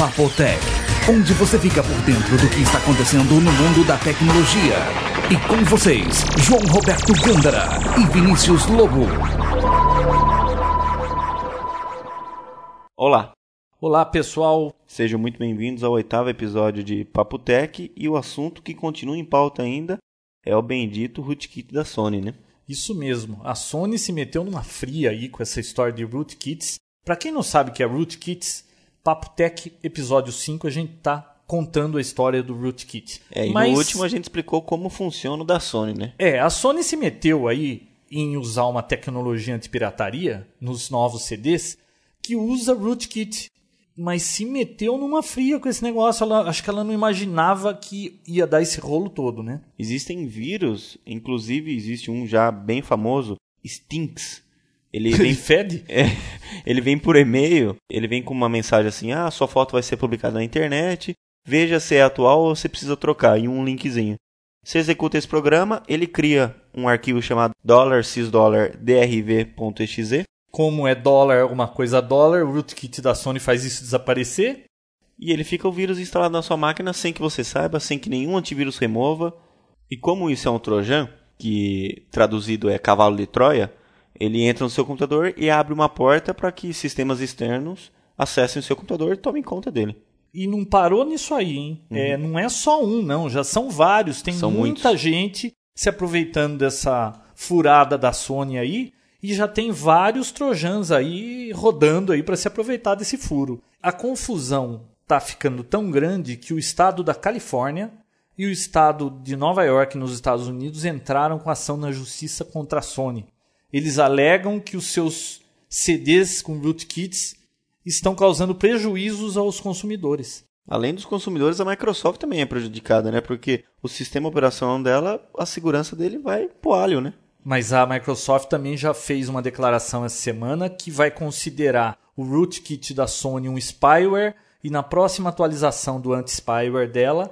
Papotec, onde você fica por dentro do que está acontecendo no mundo da tecnologia. E com vocês, João Roberto Gândara e Vinícius Lobo. Olá, Olá pessoal, sejam muito bem-vindos ao oitavo episódio de Papo Tech e o assunto que continua em pauta ainda é o bendito rootkit da Sony, né? isso mesmo. A Sony se meteu numa fria aí com essa história de rootkits. Para quem não sabe o que é rootkits, Papo Tech episódio 5 a gente tá contando a história do rootkit. É, e Mas, no último a gente explicou como funciona o da Sony, né? É, a Sony se meteu aí em usar uma tecnologia antipirataria nos novos CDs que usa rootkit. Mas se meteu numa fria com esse negócio. Ela, acho que ela não imaginava que ia dar esse rolo todo, né? Existem vírus, inclusive existe um já bem famoso, Stinks. Ele vem, fede? é, ele vem por e-mail, ele vem com uma mensagem assim: ah, sua foto vai ser publicada na internet, veja se é atual ou se precisa trocar, e um linkzinho. Você executa esse programa, ele cria um arquivo chamado $sysdrv.exe Como é dólar, alguma coisa dólar, o rootkit da Sony faz isso desaparecer. e ele fica o vírus instalado na sua máquina sem que você saiba, sem que nenhum antivírus remova. E como isso é um trojan, que traduzido é cavalo de Troia, ele entra no seu computador e abre uma porta para que sistemas externos acessem o seu computador e tomem conta dele. E não parou nisso aí, hein? É, não é só um, não. Já são vários. Tem Uhum. São muita muitos. gente se aproveitando dessa furada da Sony aí. E já tem vários trojans aí rodando aí para se aproveitar desse furo. A confusão tá ficando tão grande que o estado da Califórnia e o estado de Nova York nos Estados Unidos entraram com ação na justiça contra a Sony. Eles alegam que os seus CDs com rootkits estão causando prejuízos aos consumidores. Além dos consumidores, a Microsoft também é prejudicada, né? Porque o sistema operacional dela, a segurança dele vai pro alho, né? Mas a Microsoft também já fez uma declaração essa semana que vai considerar o rootkit da Sony um spyware e na próxima atualização do anti-spyware dela,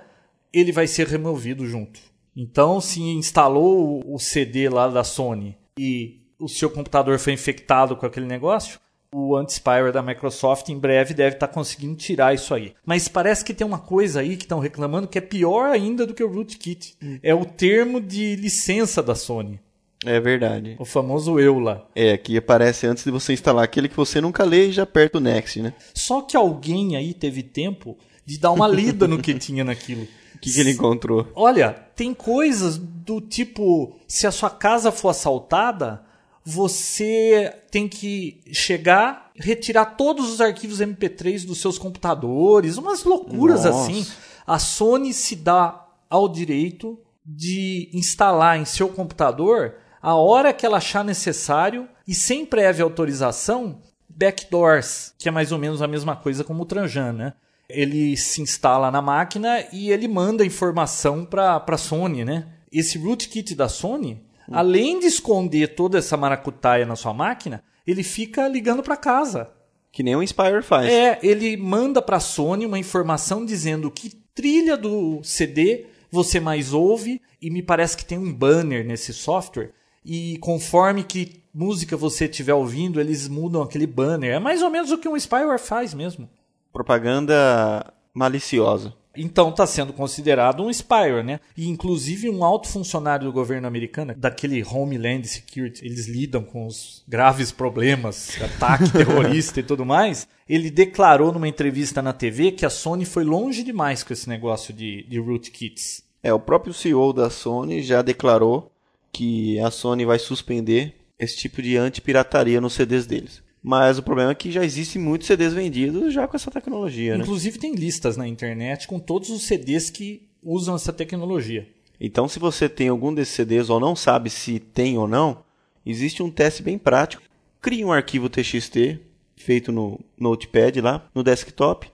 ele vai ser removido junto. Então, se instalou o- o CD lá da Sony e o seu computador foi infectado com aquele negócio, o anti-spyware da Microsoft em breve deve estar conseguindo tirar isso aí. Mas parece que tem uma coisa aí que estão reclamando que é pior ainda do que o rootkit. É o termo de licença da Sony. É verdade. O famoso EULA. É, que aparece antes de você instalar aquele que você nunca lê e já aperta o Next, né? Só que alguém aí teve tempo de dar uma lida no que tinha naquilo. O que, que ele encontrou? Olha, tem coisas do tipo: se a sua casa for assaltada, você tem que chegar, retirar todos os arquivos MP3 dos seus computadores, umas loucuras Nossa. assim. A Sony se dá ao direito de instalar em seu computador a hora que ela achar necessário e sem prévia autorização backdoors, que é mais ou menos a mesma coisa como o Tranjan, né? Ele se instala na máquina e ele manda informação para a Sony, né? Esse rootkit da Sony, além de esconder toda essa maracutaia na sua máquina, ele fica ligando para casa. Que nem o Inspire faz. É, ele manda para a Sony uma informação dizendo que trilha do CD você mais ouve e me parece que tem um banner nesse software e conforme que música você estiver ouvindo, eles mudam aquele banner. É mais ou menos o que um spyware faz mesmo. Propaganda maliciosa. Então está sendo considerado um spyware, né? E inclusive um alto funcionário do governo americano, daquele Homeland Security, eles lidam com os graves problemas, ataque terrorista e tudo mais. Ele declarou numa entrevista na TV que a Sony foi longe demais com esse negócio de, de rootkits. É, o próprio CEO da Sony já declarou que a Sony vai suspender esse tipo de antipirataria nos CDs deles. Mas o problema é que já existem muitos CDs vendidos já com essa tecnologia, né? Inclusive tem listas na internet com todos os CDs que usam essa tecnologia. Então, se você tem algum desses CDs ou não sabe se tem ou não, existe um teste bem prático. Crie um arquivo TXT feito no Notepad lá, no desktop,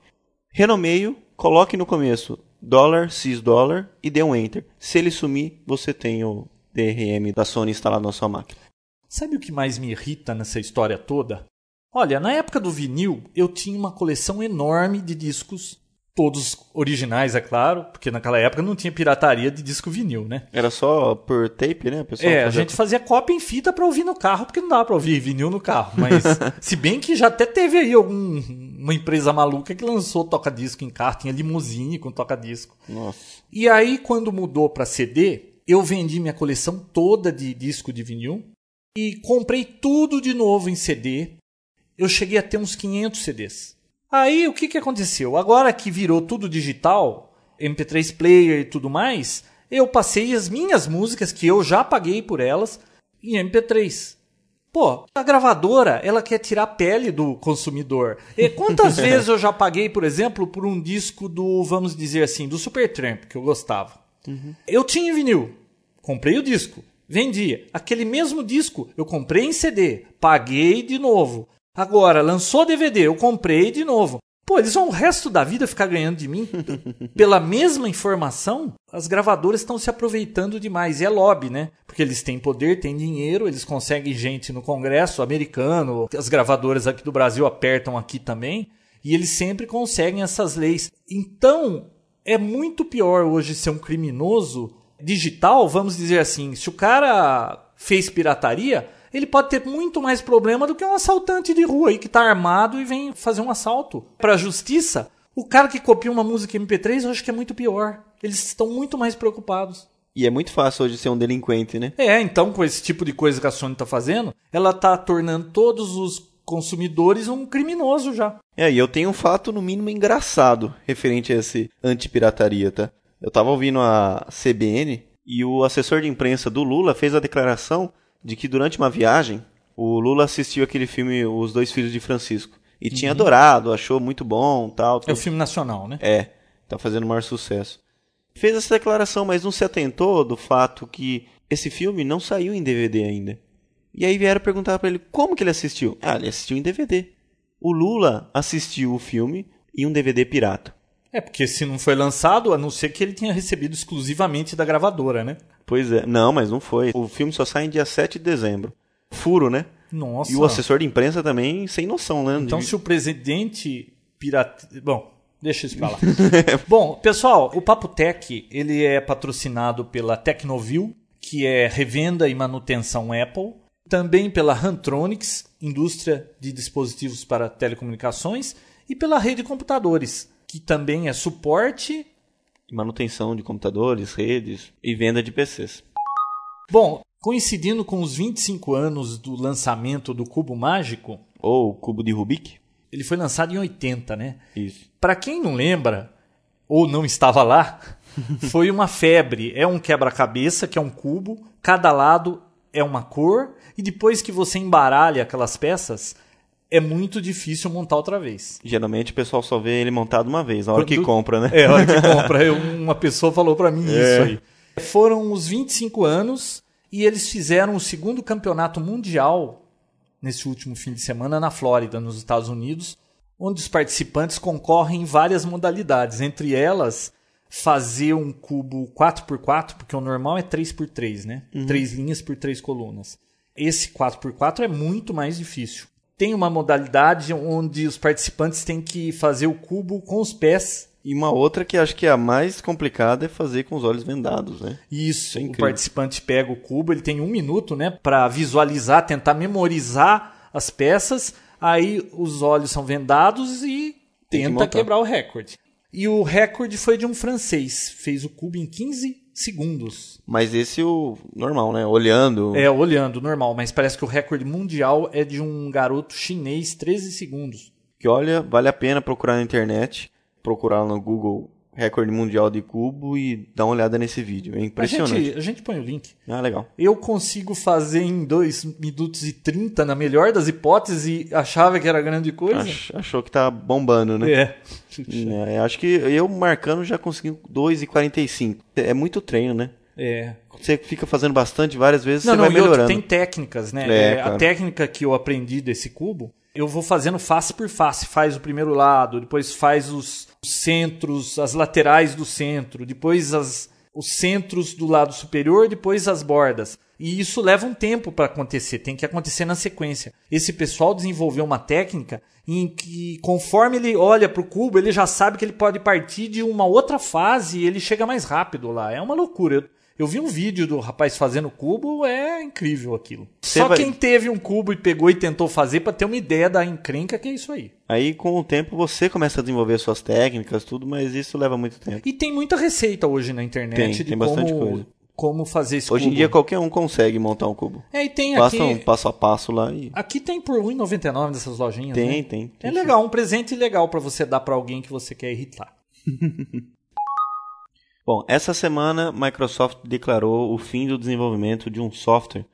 renomeio, coloque no começo dólar, $sysdollar e dê um enter. Se ele sumir, você tem o DRM da Sony instalado na sua máquina. Sabe o que mais me irrita nessa história toda? Olha, na época do vinil, eu tinha uma coleção enorme de discos, todos originais, é claro, porque naquela época não tinha pirataria de disco vinil, né? Era só por tape, né? Pessoal É, a gente fazia cópia em fita pra ouvir no carro, porque não dava pra ouvir vinil no carro. Mas, se bem que já até teve aí algum uma empresa maluca que lançou toca-disco em carro, tinha limusine com toca-disco. Nossa. E aí, quando mudou para CD, eu vendi minha coleção toda de disco de vinil e comprei tudo de novo em CD. Eu cheguei a ter uns 500 CDs. Aí, o que, que aconteceu? Agora que virou tudo digital, MP3 player e tudo mais, eu passei as minhas músicas, que eu já paguei por elas, em MP3. Pô, a gravadora, ela quer tirar a pele do consumidor. E quantas vezes eu já paguei, por exemplo, por um disco do, vamos dizer assim, do Supertramp, que eu gostava. Uhum. Eu tinha vinil, comprei o disco, vendia. Aquele mesmo disco eu comprei em CD, paguei de novo. Agora, lançou DVD, eu comprei de novo. Pô, eles vão o resto da vida ficar ganhando de mim pela mesma informação? As gravadoras estão se aproveitando demais. E é lobby, né? Porque eles têm poder, têm dinheiro, eles conseguem gente no Congresso americano, as gravadoras aqui do Brasil apertam aqui também, e eles sempre conseguem essas leis. Então, é muito pior hoje ser um criminoso digital, vamos dizer assim. Se o cara fez pirataria, ele pode ter muito mais problema do que um assaltante de rua aí que está armado e vem fazer um assalto. Para a justiça, o cara que copia uma música MP3 eu acho que é muito pior. Eles estão muito mais preocupados. E é muito fácil hoje ser um delinquente, né? É, então com esse tipo de coisa que a Sony está fazendo, ela está tornando todos os consumidores um criminoso já. É, e eu tenho um fato no mínimo engraçado referente a esse anti-pirataria, tá? Eu tava ouvindo a CBN e o assessor de imprensa do Lula fez a declaração de que durante uma viagem o Lula assistiu aquele filme Os Dois Filhos de Francisco e uhum. tinha adorado, achou muito bom, tal. É o filme nacional, né? É, tá fazendo maior sucesso. Fez essa declaração, mas não se atentou do fato que esse filme não saiu em DVD ainda. E aí vieram perguntar para ele como que ele assistiu. Ah, ele assistiu em DVD. O Lula assistiu o filme em um DVD pirata. É, porque se não foi lançado, a não ser que ele tenha recebido exclusivamente da gravadora, né? Pois é. Não, mas não foi. O filme só sai em dia 7 de dezembro. Furo, né? Nossa. E o assessor de imprensa também sem noção, né? Então, se o presidente pirata... Bom, deixa isso pra lá. Bom, pessoal, o Papo Tech, ele é patrocinado pela Tecnovil, que é revenda e manutenção Apple. Também pela Hantronics, indústria de dispositivos para telecomunicações. E pela Rede Computadores, que também é suporte manutenção de computadores, redes e venda de PCs. Bom, coincidindo com os 25 anos do lançamento do Cubo Mágico, ou Cubo de Rubik, ele foi lançado em 80, né? Isso. Para quem não lembra ou não estava lá, foi uma febre. É um quebra-cabeça que é um cubo, cada lado é uma cor e depois que você embaralha aquelas peças, é muito difícil montar outra vez. Geralmente o pessoal só vê ele montado uma vez, na hora que compra, né? É, na hora que compra. uma pessoa falou para mim é. isso aí. Foram os 25 anos e eles fizeram o segundo campeonato mundial nesse último fim de semana na Flórida, nos Estados Unidos, onde os participantes concorrem em várias modalidades, entre elas fazer um cubo 4x4, porque o normal é 3x3, né? Uhum. Três linhas por três colunas. Esse 4x4 é muito mais difícil tem uma modalidade onde os participantes têm que fazer o cubo com os pés. E uma outra que acho que é a mais complicada é fazer com os olhos vendados, né? Isso, é o participante pega o cubo, ele tem um minuto, né, para visualizar, tentar memorizar as peças. Aí os olhos são vendados e tenta que quebrar o recorde. E o recorde foi de um francês, fez o cubo em 15 segundos. Mas esse o normal, né? Olhando. É, olhando, normal. Mas parece que o recorde mundial é de um garoto chinês, 13 segundos. Que olha, vale a pena procurar na internet, procurar no Google recorde mundial de cubo e dá uma olhada nesse vídeo. É impressionante. A gente, a gente põe o link. Ah, legal. Eu consigo fazer em 2 minutos e 30, na melhor das hipóteses, e achava que era grande coisa. Ach, achou que tá bombando, né? É. é acho que eu marcando já consegui 2 e 45. É muito treino, né? É. Você fica fazendo bastante váres vezes, não, você não, vai melhorando. Outro, tem técnicas, né? É, é, a técnica que eu aprendi desse cubo, eu vou fazendo face por face. Faz o primeiro lado, depois faz os centros, as laterais do centro, depois as, os centros do lado superior, depois as bordas. E isso leva um tempo para acontecer, tem que acontecer na sequência. Esse pessoal desenvolveu uma técnica em que, conforme ele olha para o cubo, ele já sabe que ele pode partir de uma outra fase e ele chega mais rápido lá. É uma loucura. Eu, Eu vi um vídeo do rapaz fazendo cubo, é incrível aquilo. Você Só vai- quem teve um cubo e pegou e tentou fazer pra ter uma ideia da encrenca que é isso aí. Aí com o tempo você começa a desenvolver suas técnicas, tudo, mas isso leva muito tempo. E tem muita receita hoje na internet Tem, de tem bastante como, coisa. Como fazer esse Hoje em cubo. dia qualquer um consegue montar um cubo. É, e tem Basta aqui. um passo a passo lá e. Aqui tem por R$ 1,99 dessas lojinhas. Tem, né? tem, tem É legal, um presente legal pra você dar pra alguém que você quer irritar. Bom, essa semana a Microsoft declarou o fim do desenvolvimento de um software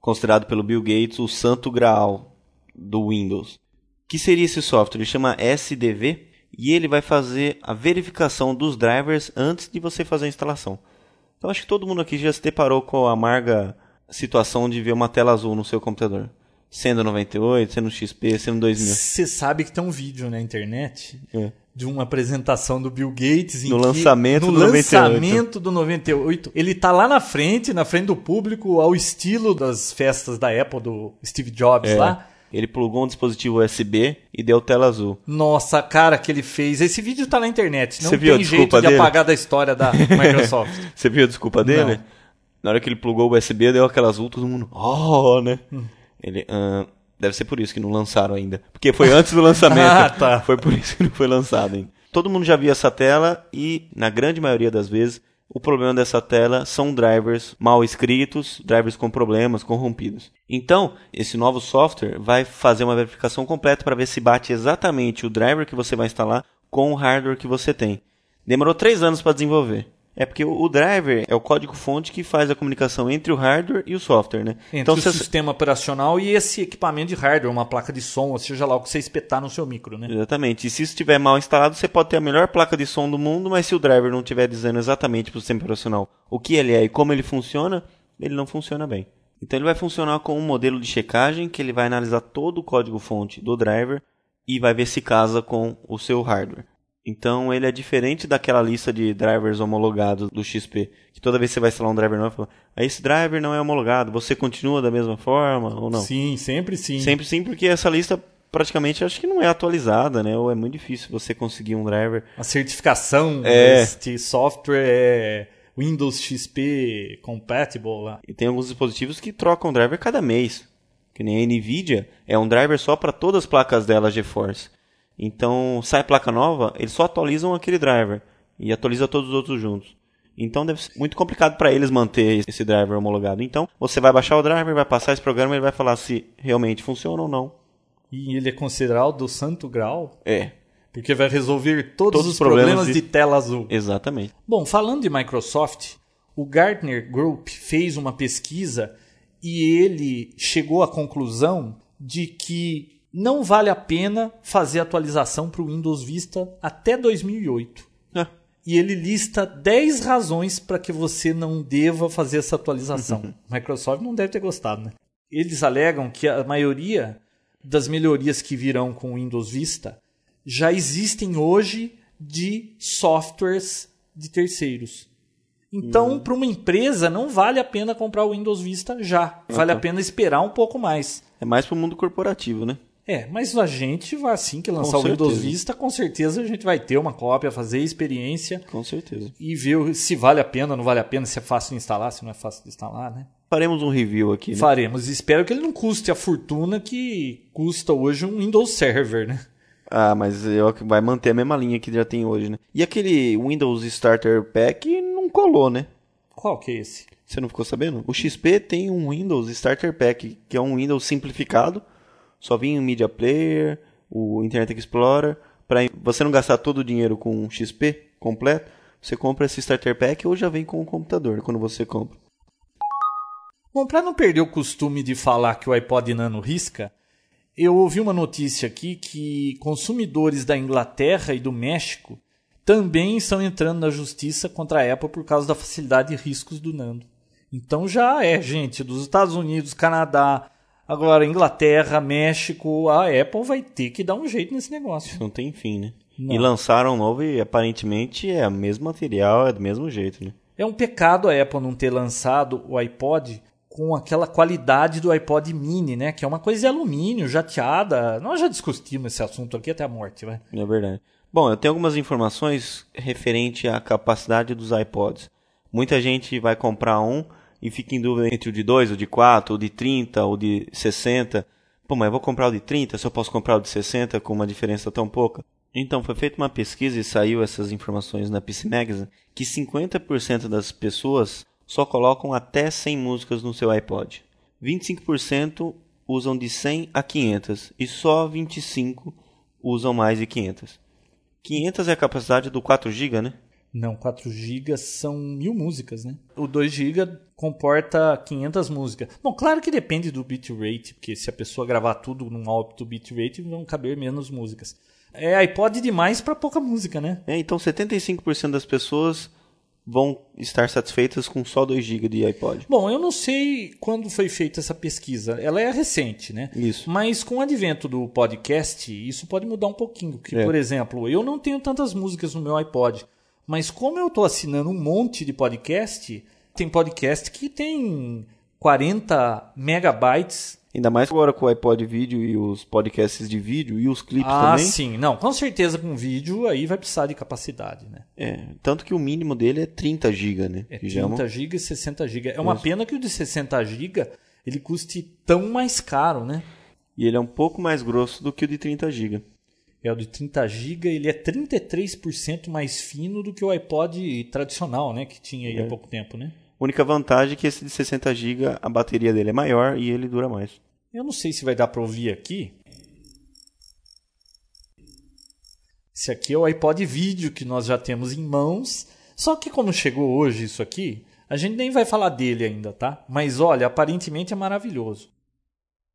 considerado pelo Bill Gates o santo graal do Windows. que seria esse software? Ele chama SDV e ele vai fazer a verificação dos drivers antes de você fazer a instalação. Então acho que todo mundo aqui já se deparou com a amarga situação de ver uma tela azul no seu computador. Sendo 98, sendo XP, sendo 2000. Você sabe que tem um vídeo na internet É. de uma apresentação do Bill Gates em No lançamento no do 98. lançamento do 98. Ele tá lá na frente, na frente do público, ao estilo das festas da Apple do Steve Jobs É. lá. Ele plugou um dispositivo USB e deu tela azul. Nossa, cara que ele fez. Esse vídeo tá na internet. Não Você viu tem jeito de dele? apagar da história da Microsoft. Você viu a desculpa dele? Não. Na hora que ele plugou o USB, deu aquela azul, todo mundo. Oh, né? Hum. Ele. ah, deve ser por isso que não lançaram ainda. Porque foi antes do lançamento. Ah, tá. Foi por isso que não foi lançado ainda. Todo mundo já viu essa tela e, na grande maioria das vezes, o problema dessa tela são drivers mal escritos, drivers com problemas, corrompidos. Então, esse novo software vai fazer uma verificação completa para ver se bate exatamente o driver que você vai instalar com o hardware que você tem. Demorou três anos para desenvolver. É porque o driver é o código-fonte que faz a comunicação entre o hardware e o software, né? Entre então, o sistema operacional e esse equipamento de hardware, uma placa de som, ou seja lá o que você espetar no seu micro, né? Exatamente. E se isso estiver mal instalado, você pode ter a melhor placa de som do mundo, mas se o driver não estiver dizendo exatamente para o sistema operacional o que ele é e como ele funciona, ele não funciona bem. Então ele vai funcionar com um modelo de checagem que ele vai analisar todo o código-fonte do driver e vai ver se casa com o seu hardware. Então ele é diferente daquela lista de drivers homologados do XP, que toda vez que você vai instalar um driver novo, fala, "Ah, esse driver não é homologado, você continua da mesma forma ou não? Sim, sempre sim. Sempre sim, porque essa lista praticamente acho que não é atualizada, né? Ou é muito difícil você conseguir um driver. A certificação É. deste software é Windows XP compatible lá. E tem alguns dispositivos que trocam driver cada mês. Que nem a Nvidia é um driver só para todas as placas dela GeForce. Então, sai placa nova, eles só atualizam aquele driver e atualiza todos os outros juntos. Então deve ser muito complicado para eles manter esse driver homologado. Então, você vai baixar o driver, vai passar esse programa e ele vai falar se realmente funciona ou não. E ele é considerado do santo grau, É, porque vai resolver todos, Todos os os problemas problemas de... de- tela azul. exatamente. Bom, falando de Microsoft, o Gartner Group fez uma pesquisa e ele chegou à conclusão de que não vale a pena fazer atualização para o Windows Vista até 2008. Ah, E ele lista 10 razões para que você não deva fazer essa atualização. Microsoft não deve ter gostado, né? Eles alegam que a maioria das melhorias que virão com o Windows Vista já existem hoje de softwares de terceiros. Então, para uma empresa, não vale a pena comprar o Windows Vista já. Vale a Uhum. pena esperar um pouco mais. é mais pro mundo corporativo, né? É, mas a gente vai assim que lançar Com o Windows certeza. Vista, com certeza a gente vai ter uma cópia, fazer experiência Com certeza. e ver se vale a pena não vale a pena, se é fácil de instalar, se não é fácil de instalar, né? Faremos um review aqui, né? Faremos. Espero que ele não custe a fortuna que custa hoje um Windows Server, né? Ah, mas eu vai manter a mesma linha que já tem hoje, né? E aquele Windows Starter Pack não colou, né? Qual que é esse? Você não ficou sabendo? O XP tem um Windows Starter Pack, que é um Windows simplificado. Só vinha o Media Player, o Internet Explorer. Para você não gastar todo o dinheiro com um XP completo, você compra esse Starter Pack ou já vem com o computador quando você compra. Bom, para não perder o costume de falar que o iPod Nano risca, eu ouvi uma notícia aqui que consumidores da Inglaterra e do México também estão entrando na justiça contra a Apple por causa da facilidade de riscos do Nano. Então já é, gente, dos Estados Unidos, Canadá, agora Inglaterra, México, a Apple vai ter que dar um jeito nesse negócio. Não tem fim, né? Não. E lançaram um novo e aparentemente é o mesmo material, é do mesmo jeito, né? É um pecado a Apple não ter lançado o iPod com aquela qualidade do iPod mini, né? Que é uma coisa de alumínio, jateada. Nós já discutimos esse assunto aqui até a morte, vai. É verdade. Bom, eu tenho algumas informações referente à capacidade dos iPods. Muita gente vai comprar um e fica em dúvida entre o de 2, o de 4, o de 30, o de 60. Pô, mas eu vou comprar o de 30 se eu posso comprar o de 60 com uma diferença tão pouca? Então, foi feita uma pesquisa e saiu essas informações na PC Magazine que 50% das pessoas só colocam até 100 músicas no seu iPod. 25% usam de 100 a 500 e só 25 usam mais de 500. 500 é a capacidade do 4 GB, né? Não, 4 GB são mil músicas, né? O 2 GB comporta 500 músicas. Bom, claro que depende do bitrate, porque se a pessoa gravar tudo num alto bitrate, vão caber menos músicas. É iPod demais para pouca música, né? É, então 75% das pessoas vão estar satisfeitas com só 2 GB de iPod. Bom, eu não sei quando foi feita essa pesquisa. Ela é recente, né? Isso. Mas com o advento do podcast, isso pode mudar um pouquinho. Porque, É. por exemplo, eu não tenho tantas músicas no meu iPod. Mas como eu estou assinando um monte de podcast, tem podcast que tem 40 megabytes. Ainda mais agora com o iPod vídeo e os podcasts de vídeo e os clipes Ah, também. sim. Não, com certeza com vídeo aí vai precisar de capacidade, né? É, tanto que o mínimo dele é 30 GB, né? É Que já é uma- 30 GB e 60 GB. É uma Isso. pena que o de 60 GB ele custe tão mais caro, né? E ele é um pouco mais grosso do que o de 30 GB. É o de 30 GB, ele é 33% mais fino do que o iPod tradicional, né, que tinha aí há É. pouco tempo, né? A única vantagem é que esse de 60 GB, a bateria dele é maior e ele dura mais. Eu não sei se vai dar para ouvir aqui. Esse aqui é o iPod vídeo que nós já temos em mãos. Só que como chegou hoje isso aqui, a gente nem vai falar dele ainda, tá? Mas olha, aparentemente é maravilhoso.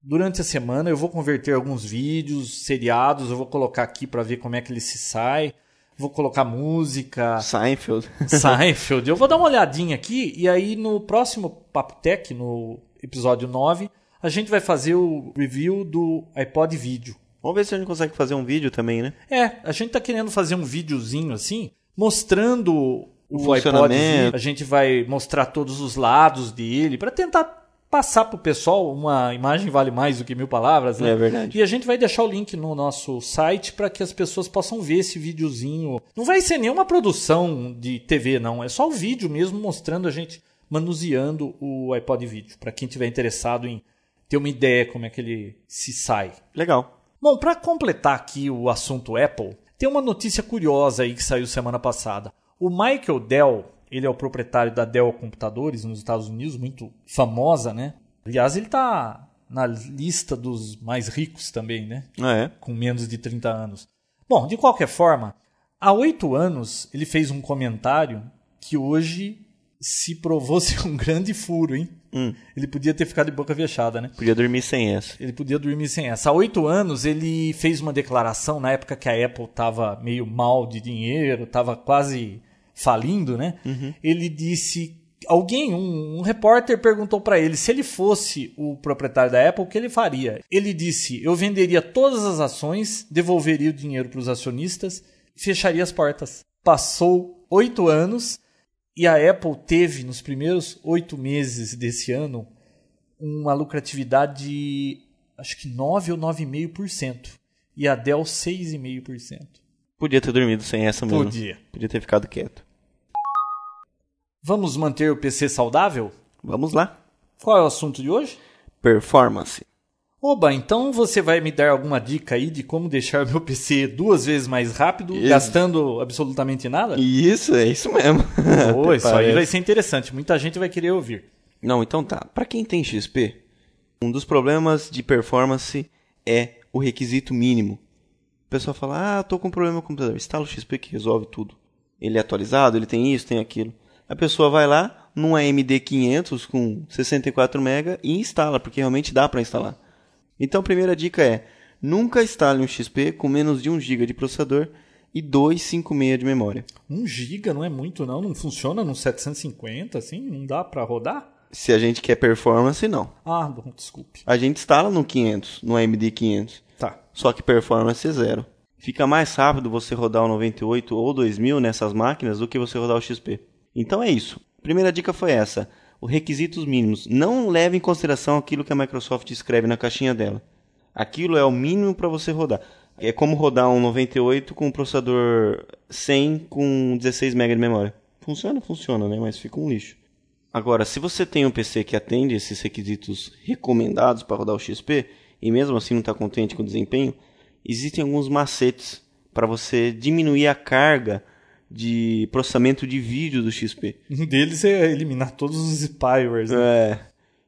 Durante a semana eu vou converter alguns vídeos, seriados, eu vou colocar aqui para ver como é que ele se sai. Vou colocar música, Seinfeld. Seinfeld. Eu vou dar uma olhadinha aqui e aí no próximo Papo Tech, no episódio 9, a gente vai fazer o review do iPod vídeo. Vamos ver se a gente consegue fazer um vídeo também, né? É, a gente tá querendo fazer um videozinho assim, mostrando o, iPod funcionamento. vídeo. A gente vai mostrar todos os lados dele para tentar passar pro pessoal uma imagem vale mais do que mil palavras, né? É verdade. E a gente vai deixar o link no nosso site para que as pessoas possam ver esse videozinho. Não vai ser nenhuma produção de TV, não. É só o vídeo mesmo mostrando a gente manuseando o iPod vídeo. Para quem tiver interessado em ter uma ideia como é que ele se sai. Legal. Bom, para completar aqui o assunto Apple, tem uma notícia curiosa aí que saiu semana passada. O Michael Dell, ele é o proprietário da Dell Computadores nos Estados Unidos, muito famosa, né? Aliás, ele tá na lista dos mais ricos também, né? Ah, é? Com menos de 30 anos. Bom, de qualquer forma, há oito anos ele fez um comentário que hoje se provou ser um grande furo, hein? Hum. Ele podia ter ficado de boca fechada, né? Podia dormir sem essa. Ele podia dormir sem essa. Há oito anos ele fez uma declaração na época que a Apple estava meio mal de dinheiro, estava quase falindo, né? Ele disse. Alguém, um, um repórter perguntou para ele se ele fosse o proprietário da Apple, o que ele faria. Ele disse: Eu venderia todas as ações, devolveria o dinheiro para os acionistas, fecharia as portas. Passou oito anos e a Apple teve, nos primeiros oito meses desse ano, uma lucratividade de acho que 9 ou 9,5%. E a Dell 6,5%. Podia ter dormido sem essa mesmo. Podia. Podia ter ficado quieto. Vamos manter o PC saudável? Vamos lá. Qual é o assunto de hoje? Performance. Oba, então você vai me dar alguma dica aí de como deixar meu PC duas vezes mais rápido, Isso. gastando absolutamente nada? Isso, é isso mesmo. Pô, isso aí Parece. vai ser interessante. Muita gente vai querer ouvir. Não, então tá. Pra quem tem XP, um dos problemas de performance é o requisito mínimo. O pessoal fala: "Ah, tô com um problema no computador". Instala o XP que resolve tudo. Ele é atualizado, ele tem isso, tem aquilo. A pessoa vai lá num AMD 500 com 64 MB e instala, porque realmente dá para instalar. Então a primeira dica é: nunca instale um XP com menos de 1 GB de processador e 256 de memória. 1 GB não é muito não, não funciona no 750 assim, não dá pra rodar? Se a gente quer performance, não. Ah, bom, desculpe. A gente instala no 500, no AMD 500. Tá. Só que performance é zero. Fica mais rápido você rodar o 98 ou 2000 nessas máquinas do que você rodar o XP. Então é isso. Primeira dica foi essa. Os requisitos mínimos. Não leve em consideração aquilo que a Microsoft escreve na caixinha dela. Aquilo é o mínimo para você rodar. É como rodar um 98 com um processador 100 com 16 MB de memória. Funciona, funciona, né? Mas fica um lixo. Agora, se você tem um PC que atende esses requisitos recomendados para rodar o XP e mesmo assim não está contente com o desempenho, existem alguns macetes para você diminuir a carga de processamento de vídeo do XP. Um deles é eliminar todos os spywares. Né? É.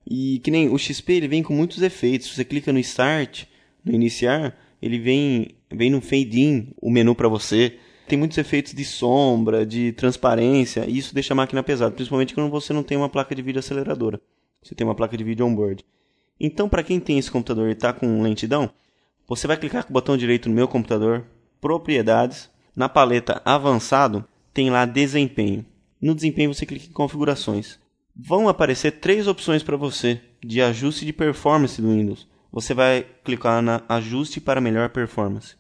E que nem o XP ele vem com muitos efeitos. Você clica no Start, no Iniciar, ele vem, vem no Fade In, o menu para você. Tem muitos efeitos de sombra, de transparência, e isso deixa a máquina pesada, principalmente quando você não tem uma placa de vídeo aceleradora. Você tem uma placa de vídeo on-board. Então, para quem tem esse computador e está com lentidão, você vai clicar com o botão direito no meu computador, Propriedades, na paleta Avançado, tem lá Desempenho. No desempenho você clica em Configurações. Vão aparecer três opções para você de ajuste de performance do Windows. Você vai clicar na Ajuste para melhor performance.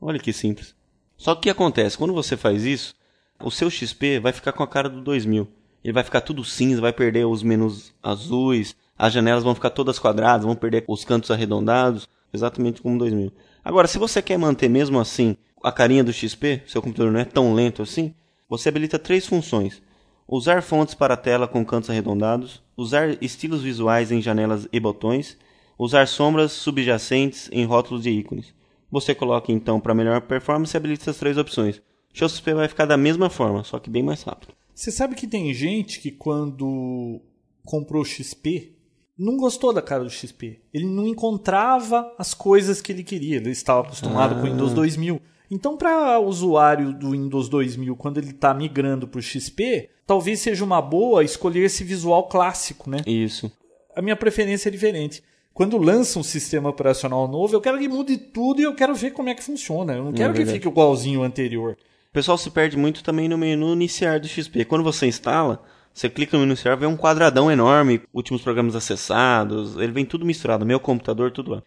Olha que simples. Só que o que acontece? Quando você faz isso, o seu XP vai ficar com a cara do 2000. Ele vai ficar tudo cinza, vai perder os menus azuis, as janelas vão ficar todas quadradas, vão perder os cantos arredondados, exatamente como 2000. Agora, se você quer manter mesmo assim a carinha do XP, seu computador não é tão lento assim, você habilita três funções. Usar fontes para a tela com cantos arredondados, usar estilos visuais em janelas e botões, usar sombras subjacentes em rótulos de ícones. Você coloca então para melhor performance e habilita essas três opções. O XP vai ficar da mesma forma, só que bem mais rápido. Você sabe que tem gente que quando comprou XP não gostou da cara do XP. Ele não encontrava as coisas que ele queria. Ele estava acostumado ah. com o Windows 2000. Então, para o usuário do Windows 2000, quando ele está migrando para o XP, talvez seja uma boa escolher esse visual clássico, né? Isso. A minha preferência é diferente quando lança um sistema operacional novo, eu quero que mude tudo e eu quero ver como é que funciona. Eu não quero é que fique igualzinho ao anterior. O pessoal se perde muito também no menu iniciar do XP. Quando você instala, você clica no menu iniciar, vem um quadradão enorme, últimos programas acessados, ele vem tudo misturado, meu computador, tudo lá.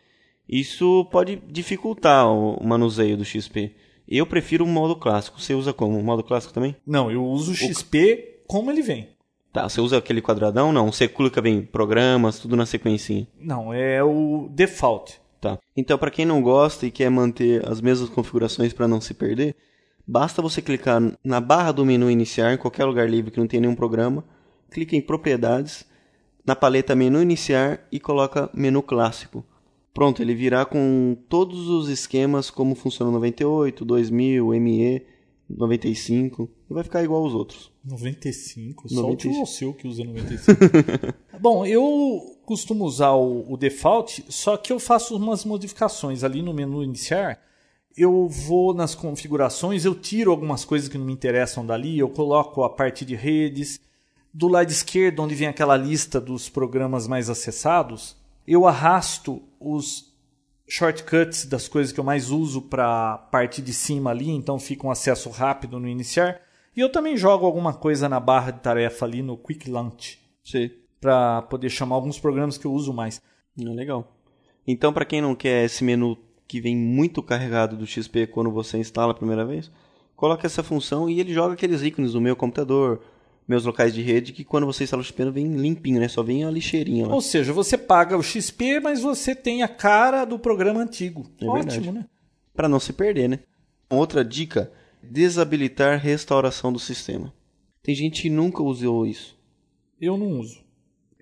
Isso pode dificultar o manuseio do XP. Eu prefiro o modo clássico. Você usa como? O modo clássico também? Não, eu uso o XP como ele vem. Tá, você usa aquele quadradão? Não, você clica bem programas, tudo na sequência. Não, é o default. Tá. Então, para quem não gosta e quer manter as mesmas configurações para não se perder, basta você clicar na barra do menu iniciar em qualquer lugar livre que não tenha nenhum programa, clica em propriedades, na paleta menu iniciar e coloca menu clássico. Pronto, ele virá com todos os esquemas como funciona 98, 2000, ME, 95 e vai ficar igual aos outros. 95? 95. Só o tio seu que usa 95. Bom, eu costumo usar o, o, default, só que eu faço umas modificações ali no menu iniciar. Eu vou nas configurações, eu tiro algumas coisas que não me interessam dali, eu coloco a parte de redes. Do lado esquerdo, onde vem aquela lista dos programas mais acessados, eu arrasto os shortcuts das coisas que eu mais uso para a parte de cima ali, então fica um acesso rápido no iniciar. E eu também jogo alguma coisa na barra de tarefa ali no Quick Launch. Sim. Para poder chamar alguns programas que eu uso mais. É legal. Então, para quem não quer esse menu que vem muito carregado do XP quando você instala a primeira vez, coloca essa função e ele joga aqueles ícones no meu computador, meus locais de rede que quando você instala o XP não vem limpinho, né? Só vem a lixeirinha lá. Ou seja, você paga o XP, mas você tem a cara do programa antigo. É Ótimo, verdade. né? Para não se perder, né? Outra dica, desabilitar restauração do sistema. Tem gente que nunca usou isso. Eu não uso.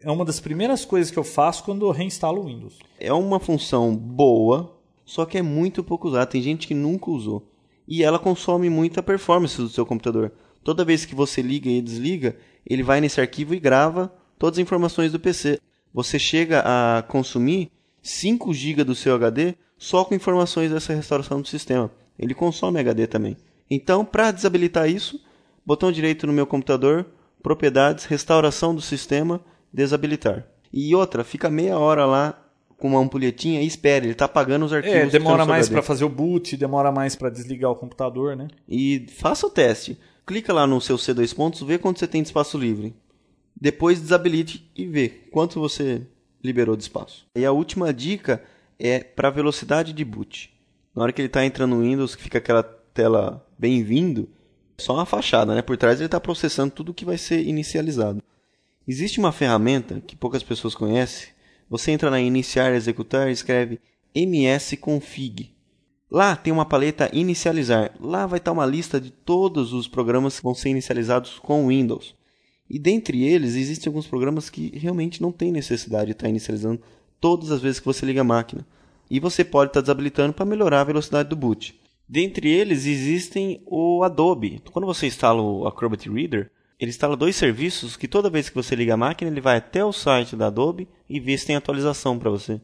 É uma das primeiras coisas que eu faço quando eu reinstalo o Windows. É uma função boa, só que é muito pouco usada. Tem gente que nunca usou. E ela consome muita performance do seu computador. Toda vez que você liga e desliga, ele vai nesse arquivo e grava todas as informações do PC. Você chega a consumir 5 GB do seu HD só com informações dessa restauração do sistema. Ele consome HD também. Então, para desabilitar isso, botão direito no meu computador, propriedades, restauração do sistema, desabilitar. E outra, fica meia hora lá com uma ampulhetinha e espere, ele está apagando os é, arquivos. É, demora mais para fazer o boot, demora mais para desligar o computador, né? E faça o teste clica lá no seu C2 pontos, vê quanto você tem de espaço livre. Depois desabilite e vê quanto você liberou de espaço. E a última dica é para velocidade de boot. Na hora que ele está entrando no Windows, que fica aquela tela bem-vindo, só uma fachada, né? Por trás ele está processando tudo que vai ser inicializado. Existe uma ferramenta que poucas pessoas conhecem. Você entra na iniciar executar e escreve msconfig. Lá tem uma paleta inicializar. Lá vai estar uma lista de todos os programas que vão ser inicializados com Windows. E dentre eles existem alguns programas que realmente não tem necessidade de estar inicializando todas as vezes que você liga a máquina. E você pode estar desabilitando para melhorar a velocidade do boot. Dentre eles existem o Adobe. Quando você instala o Acrobat Reader, ele instala dois serviços que toda vez que você liga a máquina, ele vai até o site da Adobe e vê se tem atualização para você.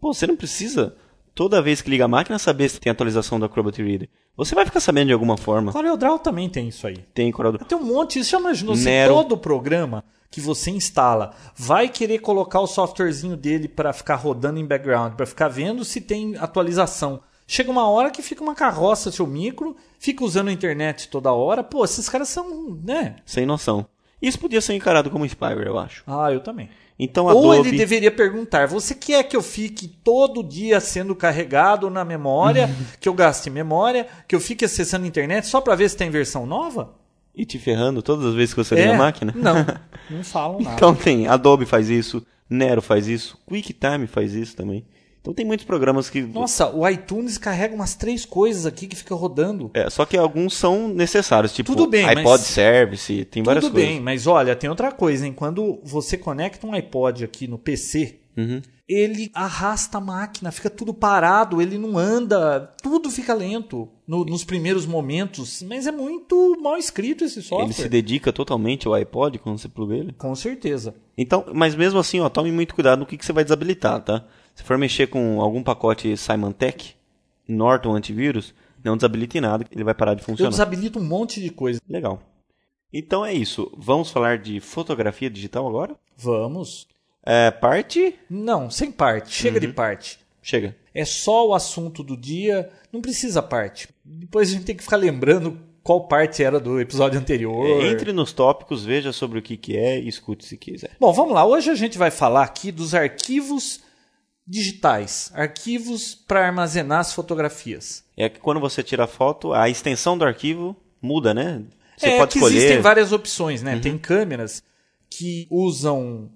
Pô, você não precisa toda vez que liga a máquina saber se tem atualização do Acrobat Reader. Você vai ficar sabendo de alguma forma. CorelDRAW também tem isso aí. Tem CorelDRAW. Tem um monte. Você já imaginou Nero. se todo programa que você instala vai querer colocar o softwarezinho dele para ficar rodando em background, para ficar vendo se tem atualização. Chega uma hora que fica uma carroça seu micro, fica usando a internet toda hora. Pô, esses caras são, né? Sem noção. Isso podia ser encarado como spyware, eu acho. Ah, eu também. Então Ou Adobe... ele deveria perguntar: você quer que eu fique todo dia sendo carregado na memória, que eu gaste memória, que eu fique acessando a internet só para ver se tem versão nova? E te ferrando todas as vezes que você liga a máquina? É? Não, não falam nada. Então tem, Adobe faz isso, Nero faz isso, QuickTime faz isso também. Então tem muitos programas que. Nossa, o iTunes carrega umas três coisas aqui que fica rodando. É, só que alguns são necessários, tipo Tudo bem, iPod mas- Service, tem várias Tudo coisas. bem, mas olha, tem outra coisa, hein? Quando você conecta um iPod aqui no PC, Uhum. ele arrasta a máquina, fica tudo parado, ele não anda, tudo fica lento no- nos primeiros momentos. Mas é muito mal escrito esse software. Ele se dedica totalmente ao iPod quando você pluga ele. Com certeza. Então, mas mesmo assim, ó, tome muito cuidado no que, que você vai desabilitar, tá? Se for mexer com algum pacote Symantec, Norton antivírus, não desabilite nada, ele vai parar de Eu funcionar. desabilito um monte de coisa. Legal. Então é isso. Vamos falar de fotografia digital agora? Vamos. É, parte? Não, sem parte. Chega Uhum. de parte. Chega. É só o assunto do dia, não precisa parte. Depois a gente tem que ficar lembrando qual parte era do episódio anterior. É, entre nos tópicos, veja sobre o que, que é e escute se quiser. Bom, vamos lá. Hoje a gente vai falar aqui dos arquivos digitais, arquivos para armazenar as fotografias. É que quando você tira a foto, a extensão do arquivo muda, né? Você é pode que escolher. Uhum. existem várias opções, né? Tem câmeras que usam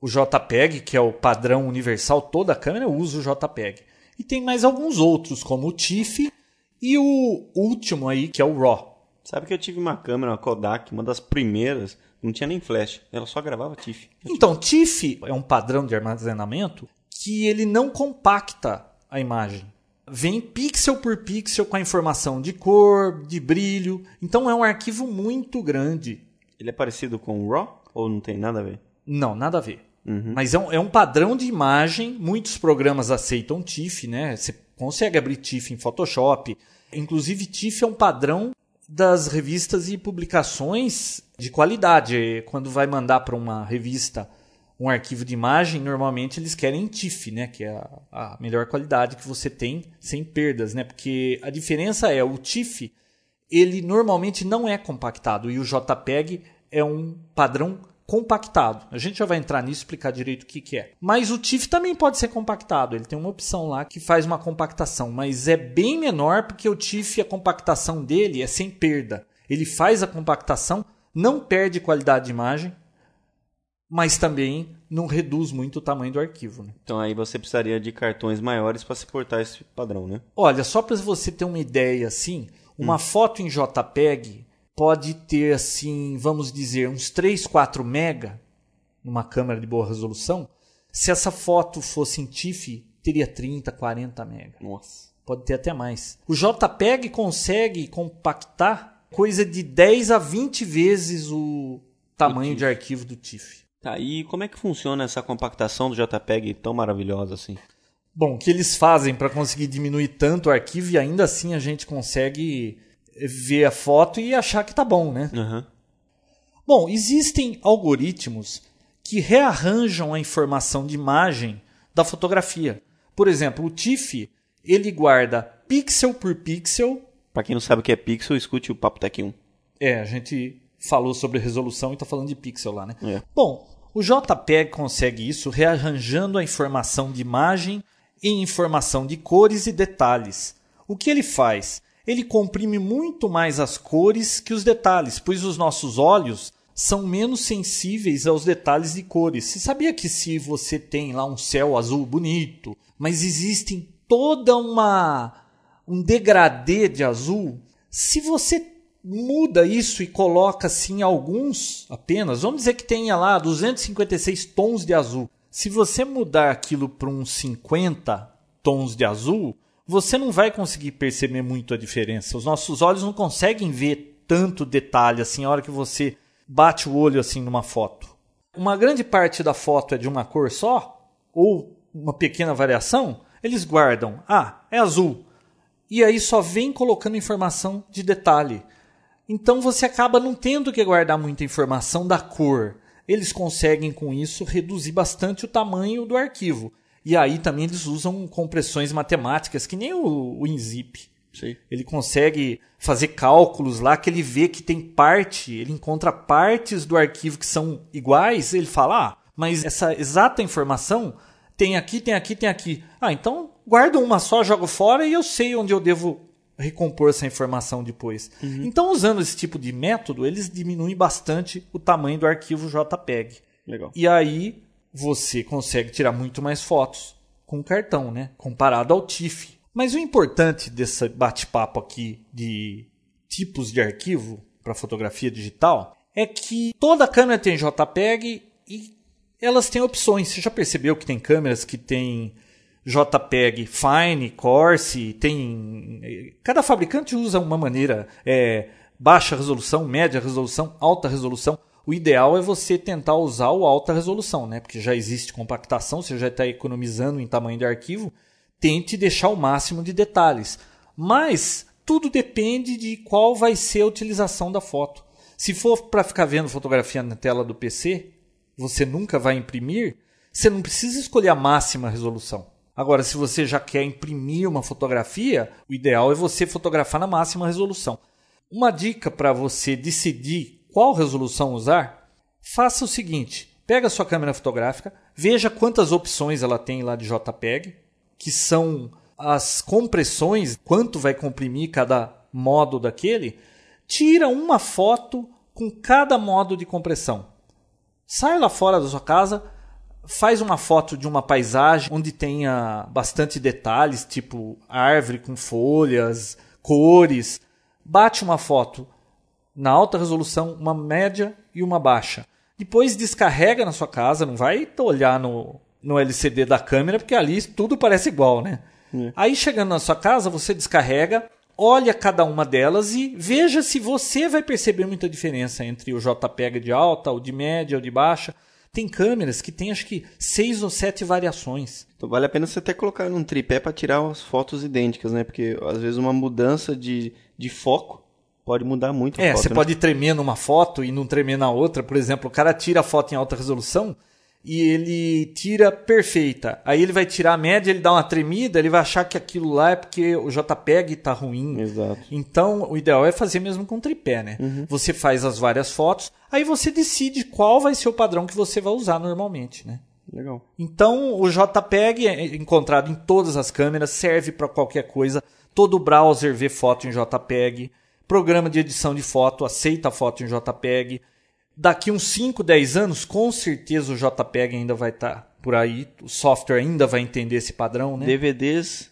o JPEG, que é o padrão universal, toda câmera usa o JPEG. E tem mais alguns outros, como o TIFF e o último aí, que é o RAW. Sabe que eu tive uma câmera, uma Kodak, uma das primeiras, não tinha nem flash, ela só gravava TIFF. Então, TIFF é um padrão de armazenamento que ele não compacta a imagem. Vem pixel por pixel com a informação de cor, de brilho. Então é um arquivo muito grande. Ele é parecido com o RAW ou não tem nada a ver? Não, nada a ver. Mas é um, é um padrão de imagem. Muitos programas aceitam TIFF, né? Você consegue abrir TIFF em Photoshop. Inclusive, TIFF é um padrão das revistas e publicações de qualidade. Quando vai mandar para uma revista um arquivo de imagem, normalmente eles querem TIFF, né? Que é a, a melhor qualidade que você tem sem perdas, né? Porque a diferença é o TIFF, ele normalmente não é compactado e o JPEG é um padrão compactado. A gente já vai entrar nisso e explicar direito o que, que é. Mas o TIFF também pode ser compactado. Ele tem uma opção lá que faz uma compactação, mas é bem menor porque o TIFF, a compactação dele é sem perda. Ele faz a compactação, não perde qualidade de imagem, mas também não reduz muito o tamanho do arquivo. Né? Então aí você precisaria de cartões maiores para suportar esse padrão, né? Olha, só para você ter uma ideia assim, uma foto em JPEG pode ter assim, vamos dizer, uns 3, 4 mega numa câmera de boa resolução. Se essa foto fosse em TIFF, teria 30, 40 mega. Nossa. Pode ter até mais. O JPEG consegue compactar coisa de 10 a 20 vezes o tamanho de arquivo do TIFF. Tá, e como é que funciona essa compactação do JPEG tão maravilhosa assim? Bom, o que eles fazem para conseguir diminuir tanto o arquivo e ainda assim a gente consegue ver a foto e achar que tá bom, né? Aham. Bom, existem algoritmos que rearranjam a informação de imagem da fotografia. Por exemplo, o TIFF, ele guarda pixel por pixel. Pra quem não sabe o que é pixel, escute o Papo Tech 1. É, a gente falou sobre resolução e tá falando de pixel lá, né? É. Bom, o JPEG consegue isso rearranjando a informação de imagem em informação de cores e detalhes. O que ele faz? Ele comprime muito mais as cores que os detalhes, pois os nossos olhos são menos sensíveis aos detalhes de cores. Você sabia que se você tem lá um céu azul bonito, mas existem toda uma um degradê de azul, se você muda isso e coloca assim alguns apenas, vamos dizer que tenha lá 256 tons de azul. Se você mudar aquilo para uns 50 tons de azul, você não vai conseguir perceber muito a diferença. Os nossos olhos não conseguem ver tanto detalhe assim a hora que você bate o olho assim numa foto. Uma grande parte da foto é de uma cor só ou uma pequena variação, eles guardam, ah, é azul. E aí só vem colocando informação de detalhe. Então você acaba não tendo que guardar muita informação da cor. Eles conseguem com isso reduzir bastante o tamanho do arquivo. E aí também eles usam compressões matemáticas, que nem o, o InZip. Sim. Ele consegue fazer cálculos lá que ele vê que tem parte, ele encontra partes do arquivo que são iguais, ele fala: "Ah, mas essa exata informação tem aqui, tem aqui, tem aqui. Ah, então guardo uma só, jogo fora e eu sei onde eu devo recompor essa informação depois. Uhum. Então, usando esse tipo de método, eles diminuem bastante o tamanho do arquivo JPEG. Legal. E aí você consegue tirar muito mais fotos com cartão, né? Comparado ao TIFF. Mas o importante desse bate-papo aqui de tipos de arquivo para fotografia digital é que toda câmera tem JPEG e elas têm opções. Você já percebeu que tem câmeras que tem JPEG Fine, Coarse, tem. Cada fabricante usa uma maneira. É, baixa resolução, média resolução, alta resolução. O ideal é você tentar usar o alta resolução, né? Porque já existe compactação, você já está economizando em tamanho de arquivo. Tente deixar o máximo de detalhes. Mas tudo depende de qual vai ser a utilização da foto. Se for para ficar vendo fotografia na tela do PC, você nunca vai imprimir, você não precisa escolher a máxima resolução. Agora, se você já quer imprimir uma fotografia, o ideal é você fotografar na máxima resolução. Uma dica para você decidir qual resolução usar, faça o seguinte: pega a sua câmera fotográfica, veja quantas opções ela tem lá de JPEG, que são as compressões, quanto vai comprimir cada modo daquele, tira uma foto com cada modo de compressão. Sai lá fora da sua casa, faz uma foto de uma paisagem onde tenha bastante detalhes, tipo árvore com folhas, cores. Bate uma foto na alta resolução, uma média e uma baixa. Depois descarrega na sua casa, não vai olhar no, no LCD da câmera, porque ali tudo parece igual, né? É. Aí chegando na sua casa, você descarrega, olha cada uma delas e veja se você vai perceber muita diferença entre o JPEG de alta, o de média, o de baixa. Tem câmeras que tem acho que seis ou sete variações. Então vale a pena você até colocar num tripé para tirar as fotos idênticas, né? Porque às vezes uma mudança de, de foco pode mudar muito a é, foto. É, você né? pode tremer numa foto e não tremer na outra. Por exemplo, o cara tira a foto em alta resolução e ele tira perfeita. Aí ele vai tirar a média, ele dá uma tremida, ele vai achar que aquilo lá é porque o JPEG está ruim. Exato. Então, o ideal é fazer mesmo com tripé, né? Uhum. Você faz as várias fotos, aí você decide qual vai ser o padrão que você vai usar normalmente, né? Legal. Então, o JPEG é encontrado em todas as câmeras, serve para qualquer coisa. Todo browser vê foto em JPEG. Programa de edição de foto aceita foto em JPEG daqui uns 5, 10 anos, com certeza o JPEG ainda vai estar tá por aí, o software ainda vai entender esse padrão, né? DVDs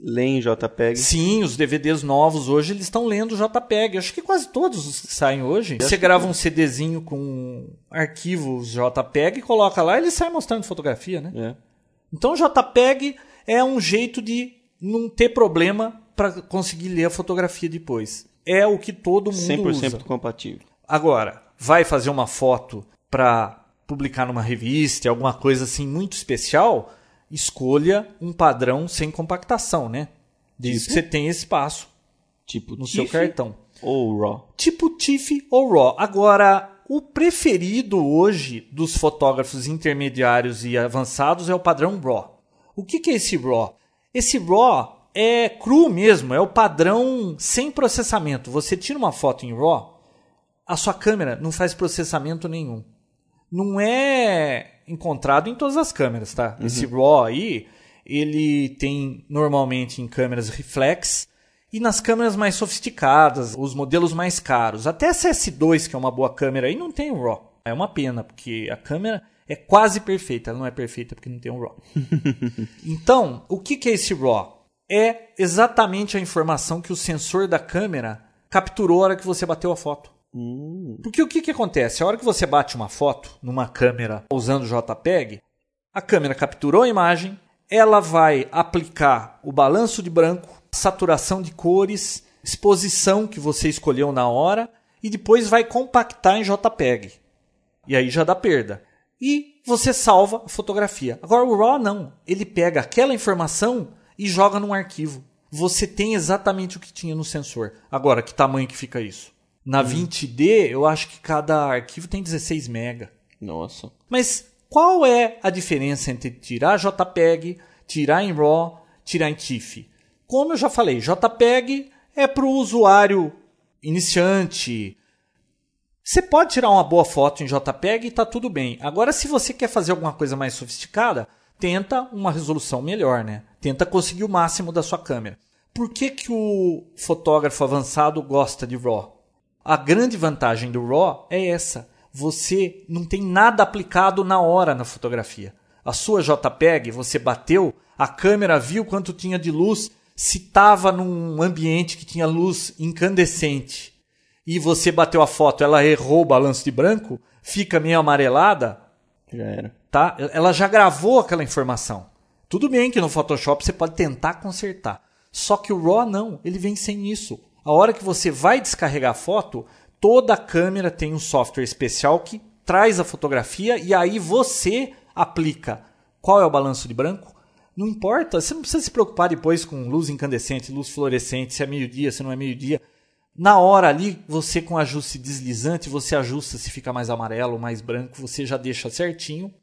leem JPEG? Sim, os DVDs novos hoje eles estão lendo JPEG. Acho que quase todos os que saem hoje. Você grava um CDzinho com arquivos JPEG, coloca lá, ele sai mostrando fotografia, né? É. Então JPEG é um jeito de não ter problema para conseguir ler a fotografia depois. É o que todo mundo 100% usa. 100% compatível. Agora, vai fazer uma foto para publicar numa revista, alguma coisa assim muito especial, escolha um padrão sem compactação, né? Desde tipo? que você tenha espaço tipo no seu cartão. Ou RAW. Tipo TIFF ou RAW. Agora, o preferido hoje dos fotógrafos intermediários e avançados é o padrão RAW. O que, que é esse RAW? Esse RAW é cru mesmo, é o padrão sem processamento. Você tira uma foto em RAW, a sua câmera não faz processamento nenhum. Não é encontrado em todas as câmeras, tá? Uhum. Esse RAW aí, ele tem normalmente em câmeras reflex e nas câmeras mais sofisticadas, os modelos mais caros. Até essa S2, que é uma boa câmera aí, não tem o RAW. É uma pena, porque a câmera é quase perfeita. Ela não é perfeita porque não tem um RAW. então, o que é esse RAW? é exatamente a informação que o sensor da câmera capturou a hora que você bateu a foto. Hum. Porque o que, que acontece? A hora que você bate uma foto numa câmera usando JPEG, a câmera capturou a imagem, ela vai aplicar o balanço de branco, saturação de cores, exposição que você escolheu na hora e depois vai compactar em JPEG. E aí já dá perda. E você salva a fotografia. Agora o RAW não. Ele pega aquela informação e joga num arquivo. Você tem exatamente o que tinha no sensor. Agora, que tamanho que fica isso? Na 20D, eu acho que cada arquivo tem 16 MB. Nossa. Mas qual é a diferença entre tirar JPEG, tirar em RAW, tirar em TIFF? Como eu já falei, JPEG é para o usuário iniciante. Você pode tirar uma boa foto em JPEG e está tudo bem. Agora, se você quer fazer alguma coisa mais sofisticada, tenta uma resolução melhor, né? Tenta conseguir o máximo da sua câmera. Por que, que o fotógrafo avançado gosta de RAW? A grande vantagem do RAW é essa. Você não tem nada aplicado na hora na fotografia. A sua JPEG, você bateu, a câmera viu quanto tinha de luz, se estava num ambiente que tinha luz incandescente e você bateu a foto, ela errou o balanço de branco, fica meio amarelada, Já era. tá? Ela já gravou aquela informação. Tudo bem que no Photoshop você pode tentar consertar. Só que o RAW não, ele vem sem isso. A hora que você vai descarregar a foto, toda a câmera tem um software especial que traz a fotografia e aí você aplica qual é o balanço de branco. Não importa, você não precisa se preocupar depois com luz incandescente, luz fluorescente, se é meio-dia, se não é meio-dia. Na hora ali, você com ajuste deslizante, você ajusta se fica mais amarelo mais branco, você já deixa certinho.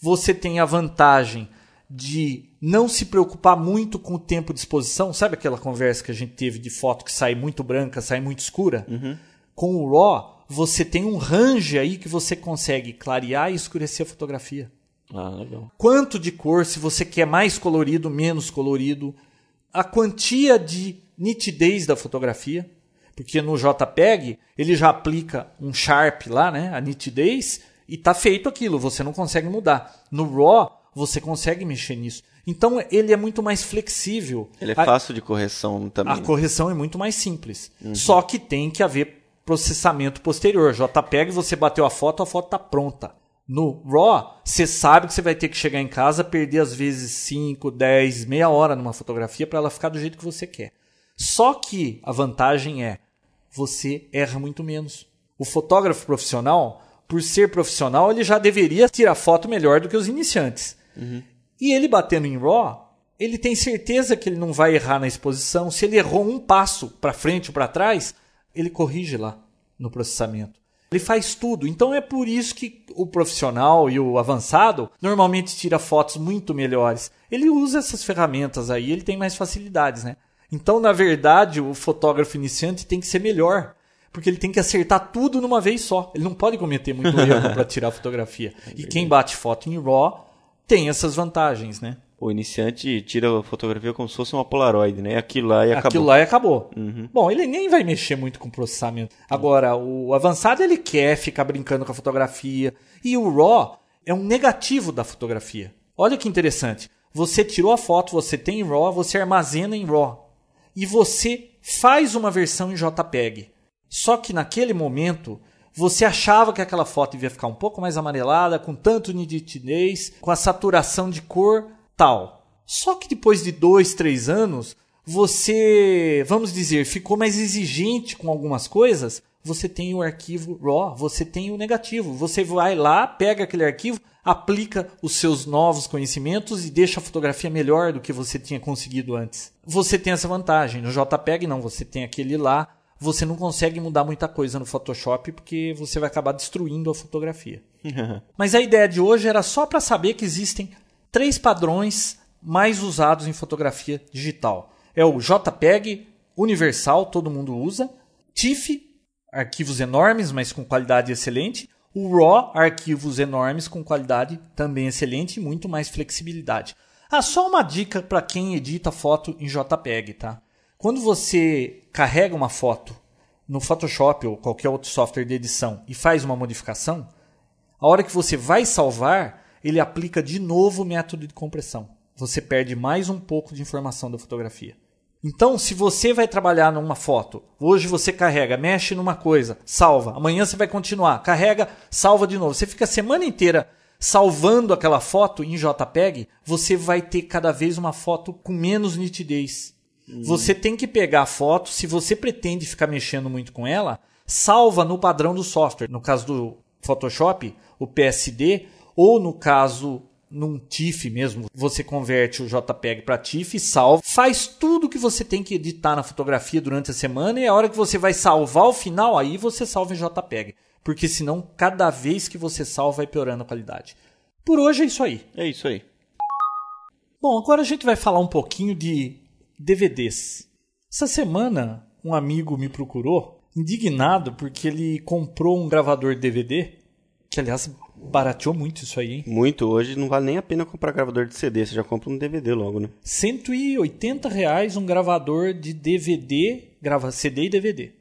Você tem a vantagem de não se preocupar muito com o tempo de exposição. Sabe aquela conversa que a gente teve de foto que sai muito branca, sai muito escura? Com o RAW, você tem um range aí que você consegue clarear e escurecer a fotografia. Ah, legal. Quanto de cor, se você quer mais colorido, menos colorido. A quantia de nitidez da fotografia. Porque no JPEG ele já aplica um Sharp lá, né? A nitidez, e tá feito aquilo, você não consegue mudar. No RAW, você consegue mexer nisso. Então ele é muito mais flexível. Ele é A- fácil de correção também. a correção é muito mais simples. Só que tem que haver processamento posterior. JPEG, você bateu a foto, a foto está pronta. No RAW, você sabe que você vai ter que chegar em casa, perder às vezes 5, 10, meia hora numa fotografia para ela ficar do jeito que você quer. Só que a vantagem é você erra muito menos. O fotógrafo profissional, por ser profissional, ele já deveria tirar foto melhor do que os iniciantes. E ele batendo em RAW, ele tem certeza que ele não vai errar na exposição. Se ele errou um passo para frente ou para trás, ele corrige lá no processamento. Ele faz tudo. Então é por isso que o profissional e o avançado normalmente tira fotos muito melhores. Ele usa essas ferramentas aí, ele tem mais facilidades, né? Então, na verdade, o fotógrafo iniciante tem que ser melhor. Porque ele tem que acertar tudo numa vez só. Ele não pode cometer muito erro para tirar a fotografia. E quem bate foto em RAW tem essas vantagens, né? O iniciante tira a fotografia como se fosse uma Polaroid, né? Aquilo lá e acabou. Aquilo lá e acabou. Bom, ele nem vai mexer muito com o processamento. Agora, o avançado ele quer ficar brincando com a fotografia. E o RAW é um negativo da fotografia. Olha que interessante. Você tirou a foto, você tem em RAW, você armazena em RAW. E você faz uma versão em JPEG. Só que naquele momento você achava que aquela foto devia ficar um pouco mais amarelada, com tanto nitidez, com a saturação de cor tal. Só que depois de dois, três anos, você, vamos dizer, ficou mais exigente com algumas coisas. Você tem o arquivo RAW, você tem o negativo. Você vai lá, pega aquele arquivo, aplica os seus novos conhecimentos e deixa a fotografia melhor do que você tinha conseguido antes. Você tem essa vantagem. No JPEG não, você tem aquele lá. Você não consegue mudar muita coisa no Photoshop porque você vai acabar destruindo a fotografia. Mas a ideia de hoje era só para saber que existem três padrões mais usados em fotografia digital. É o JPEG universal, todo mundo usa. TIFF, arquivos enormes, mas com qualidade excelente. O RAW, arquivos enormes com qualidade também excelente e muito mais flexibilidade. Ah, só uma dica para quem edita foto em JPEG, tá? Quando você carrega uma foto no Photoshop ou qualquer outro software de edição e faz uma modificação, a hora que você vai salvar, ele aplica de novo o método de compressão. você perde mais um pouco de informação da fotografia. Então, se você vai trabalhar numa foto, hoje você carrega, mexe numa coisa, salva, amanhã você vai continuar, carrega, salva de novo. Você fica a semana inteira salvando aquela foto em JPEG, você vai ter cada vez uma foto com menos nitidez. Você tem que pegar a foto, se você pretende ficar mexendo muito com ela, salva no padrão do software. No caso do Photoshop, o PSD, ou no caso num TIFF mesmo, você converte o JPEG para TIFF, salva, faz tudo que você tem que editar na fotografia durante a semana e a hora que você vai salvar o final, aí você salva em JPEG. Porque senão, cada vez que você salva, vai piorando a qualidade. Por hoje é isso aí. É isso aí. Bom, agora a gente vai falar um pouquinho de DVDs. Essa semana, um amigo me procurou, indignado, porque ele comprou um gravador de DVD, que aliás barateou muito isso aí, hein? Muito. Hoje não vale nem a pena comprar gravador de CD, você já compra um DVD logo, né? 180 reais um gravador de DVD, grava CD e DVD.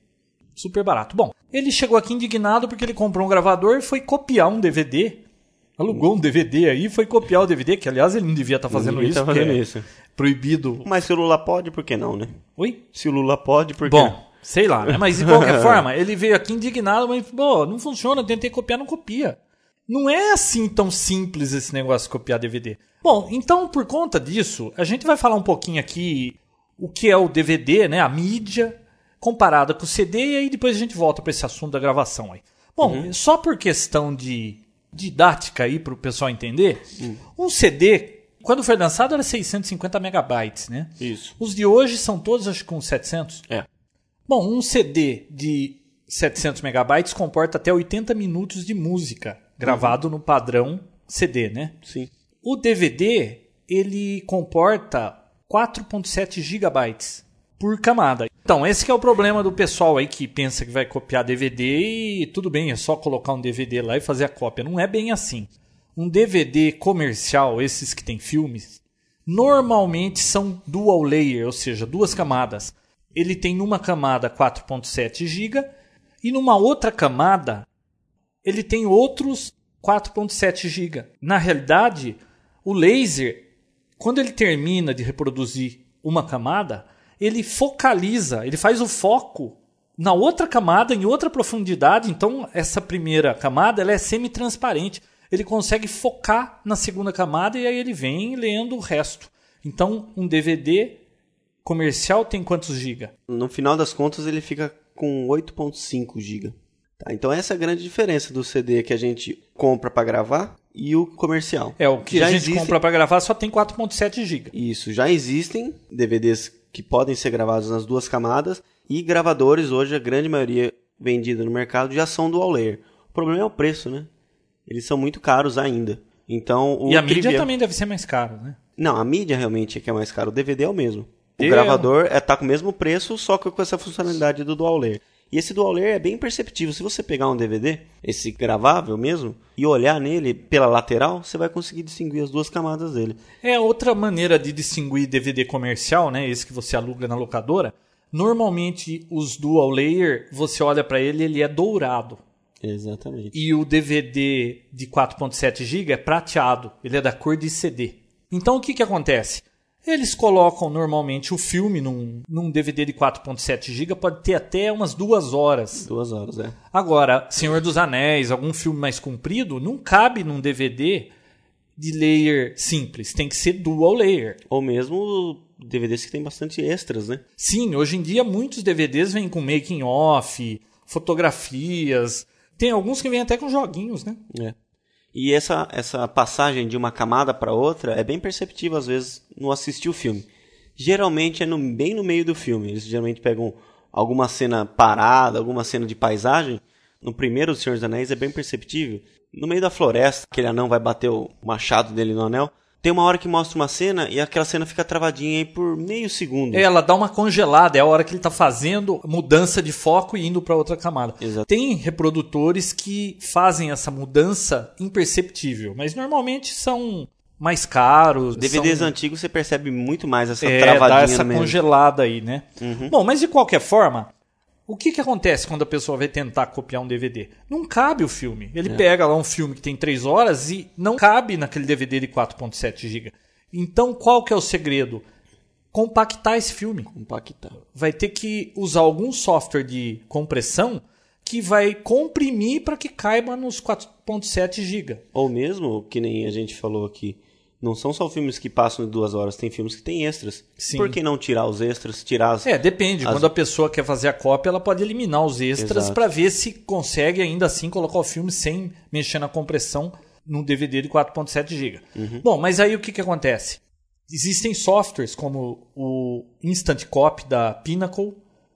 Super barato. Bom, ele chegou aqui indignado porque ele comprou um gravador e foi copiar um DVD. Alugou um DVD aí e foi copiar o DVD, que aliás ele não devia estar fazendo Ninguém isso, tá fazendo porque é isso. proibido. Mas se o Lula pode, por que não, né? Oi? Se o Lula pode, por que Bom, sei lá, né? Mas de qualquer forma, ele veio aqui indignado, mas, pô, não funciona, tentei copiar, não copia. Não é assim tão simples esse negócio de copiar DVD. Bom, então por conta disso, a gente vai falar um pouquinho aqui o que é o DVD, né? A mídia comparada com o CD e aí depois a gente volta para esse assunto da gravação aí. Bom, só por questão de didática aí para o pessoal entender, um CD quando foi lançado era 650 megabytes, né? Isso. Os de hoje são todos acho que com 700. É. Bom, um CD de 700 megabytes comporta até 80 minutos de música, gravado no padrão CD, né? Sim. O DVD, ele comporta 4.7 gigabytes por camada. Então, esse é o problema do pessoal aí que pensa que vai copiar DVD e tudo bem, é só colocar um DVD lá e fazer a cópia. Não é bem assim. Um DVD comercial, esses que tem filmes, normalmente são dual layer, ou seja, duas camadas. Ele tem numa camada 4.7 GB e numa outra camada ele tem outros 4.7 GB. Na realidade, o laser, quando ele termina de reproduzir uma camada, ele focaliza, ele faz o foco na outra camada, em outra profundidade. Então, essa primeira camada ela é semi-transparente. Ele consegue focar na segunda camada e aí ele vem lendo o resto. Então, um DVD comercial tem quantos giga? No final das contas, ele fica com 8.5 GB. Tá, então essa é a grande diferença do CD que a gente compra para gravar e o comercial. É, o que Já a gente existem- compra para gravar só tem 4.7 GB. Isso, já existem DVDs que podem ser gravados nas duas camadas e gravadores hoje a grande maioria vendida no mercado já são dual layer. O problema é o preço, né? Eles são muito caros ainda. Então o E a mídia também deve ser mais cara, né? Não, a mídia realmente é que é mais caro. O DVD é o mesmo. O Eu- gravador é tá com o mesmo preço, só que com essa funcionalidade do dual layer. E esse dual layer é bem perceptível. Se você pegar um DVD, esse gravável mesmo, e olhar nele pela lateral, você vai conseguir distinguir as duas camadas dele. É outra maneira de distinguir DVD comercial, né? Esse que você aluga na locadora. Normalmente os dual layer, você olha para ele, ele é dourado. Exatamente. E o DVD de 4.7 GB é prateado, ele é da cor de CD. Então o que, que acontece? Eles colocam normalmente o filme num, num DVD de 4.7 GB, pode ter até umas duas horas. Duas horas, é. Agora, Senhor dos Anéis, algum filme mais comprido, não cabe num DVD de layer simples, tem que ser dual layer. Ou mesmo DVDs que tem bastante extras, né? Sim, hoje em dia muitos DVDs vêm com making off, fotografias, tem alguns que vêm até com joguinhos, né? É. E essa, essa passagem de uma camada para outra é bem perceptível às vezes no assistir o filme. Geralmente é no, bem no meio do filme. Eles geralmente pegam alguma cena parada, alguma cena de paisagem. No primeiro Senhor dos Anéis é bem perceptível. No meio da floresta, aquele anão vai bater o machado dele no anel. Tem uma hora que mostra uma cena e aquela cena fica travadinha aí por meio segundo. É, Ela dá uma congelada, é a hora que ele está fazendo mudança de foco e indo para outra camada. Exato. Tem reprodutores que fazem essa mudança imperceptível, mas normalmente são mais caros. DVDs são... antigos você percebe muito mais essa é, travadinha dá essa congelada aí, né? Uhum. Bom, mas de qualquer forma, o que, que acontece quando a pessoa vai tentar copiar um DVD? Não cabe o filme. É. Ele pega lá um filme que tem 3 horas e não cabe naquele DVD de 4.7 GB. Então, qual que é o segredo? Compactar esse filme. Compactar. Vai ter que usar algum software de compressão que vai comprimir para que caiba nos 4.7 GB. Ou mesmo, que nem a gente falou aqui, não são só filmes que passam de duas horas, tem filmes que tem extras. Sim. Por que não tirar os extras, tirar as... É, depende. As- Quando a pessoa quer fazer a cópia, ela pode eliminar os extras para ver se consegue ainda assim colocar o filme sem mexer na compressão num DVD de 4.7 GB. Bom, mas aí o que, que acontece? Existem softwares como o Instant Copy da Pinnacle,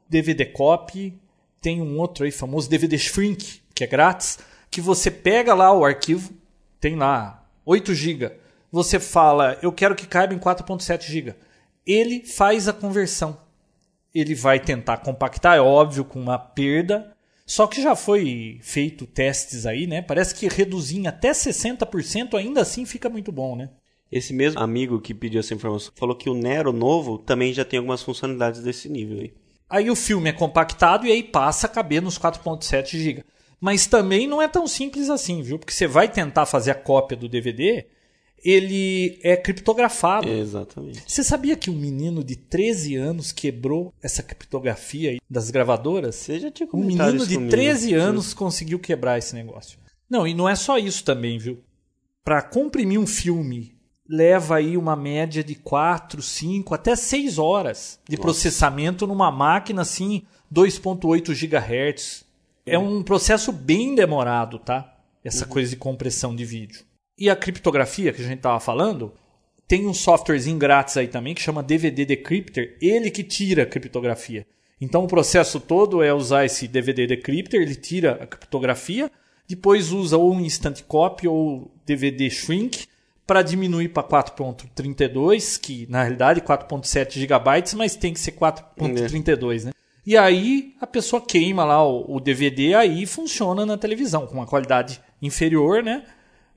DVD Copy, tem um outro aí famoso DVD Shrink, que é grátis, que você pega lá o arquivo, tem lá 8 GB. Você fala, eu quero que caiba em 4.7 GB. Ele faz a conversão ele vai tentar compactar, é óbvio, com uma perda. Só que já foi feito testes aí, né? Parece que reduzir em até 60% ainda assim fica muito bom, né? Esse mesmo amigo que pediu essa informação falou que o Nero novo também já tem algumas funcionalidades desse nível aí. Aí o filme é compactado e aí passa a caber nos 4.7 GB. Mas também não é tão simples assim, viu? Porque você vai tentar fazer a cópia do DVD, ele é criptografado. Exatamente. Você sabia que um menino de 13 anos quebrou essa criptografia aí das gravadoras? Você já tinha Um menino de comigo. 13 anos conseguiu quebrar esse negócio. Não, e não é só isso também, viu? Para comprimir um filme, leva aí uma média de 4, 5, até 6 horas de processamento numa máquina assim, 2.8 GHz. É um processo bem demorado, tá? Essa coisa de compressão de vídeo. E a criptografia que a gente tava falando, tem um softwarezinho grátis aí também que chama DVD Decrypter, ele que tira a criptografia. Então o processo todo é usar esse DVD Decrypter, ele tira a criptografia, depois usa ou um Instant Copy ou DVD Shrink para diminuir para 4.32, que na realidade é 4.7 GB, mas tem que ser 4.32, né? E aí a pessoa queima lá o DVD, aí funciona na televisão com uma qualidade inferior, né?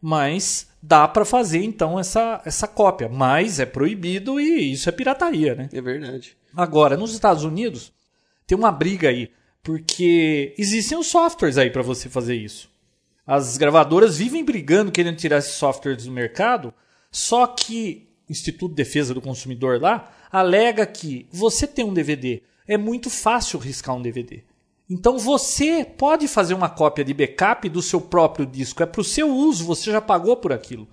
Mas dá para fazer então essa, essa cópia, mas é proibido e isso é pirataria, né? É verdade. Agora, nos Estados Unidos, tem uma briga aí, porque existem os softwares aí para você fazer isso. As gravadoras vivem brigando, querendo tirar esses softwares do mercado, só que o Instituto de Defesa do Consumidor lá alega que você tem um DVD, é muito fácil riscar um DVD. Então você pode fazer uma cópia de backup do seu próprio disco, é para o seu uso, você já pagou por aquilo.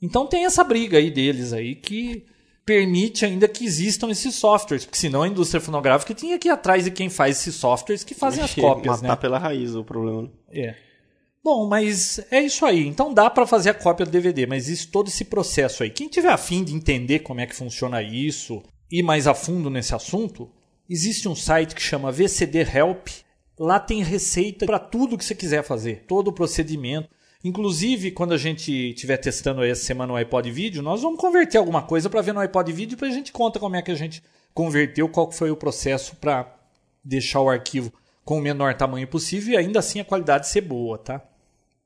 Então tem essa briga aí deles aí que permite ainda que existam esses softwares, porque senão a indústria fonográfica tinha que ir atrás de quem faz esses softwares que fazem as cópias, Matar né? pela raiz o problema. né? É. Bom, mas é isso aí. Então dá para fazer a cópia do DVD, mas existe todo esse processo aí. Quem tiver afim de entender como é que funciona isso, ir mais a fundo nesse assunto, existe um site que chama VCD Help. Lá tem receita para tudo que você quiser fazer, todo o procedimento. Inclusive, quando a gente estiver testando essa semana o iPod Video, nós vamos converter alguma coisa para ver no iPod Video para a gente conta como é que a gente converteu, qual foi o processo para deixar o arquivo com o menor tamanho possível e ainda assim a qualidade ser boa, tá?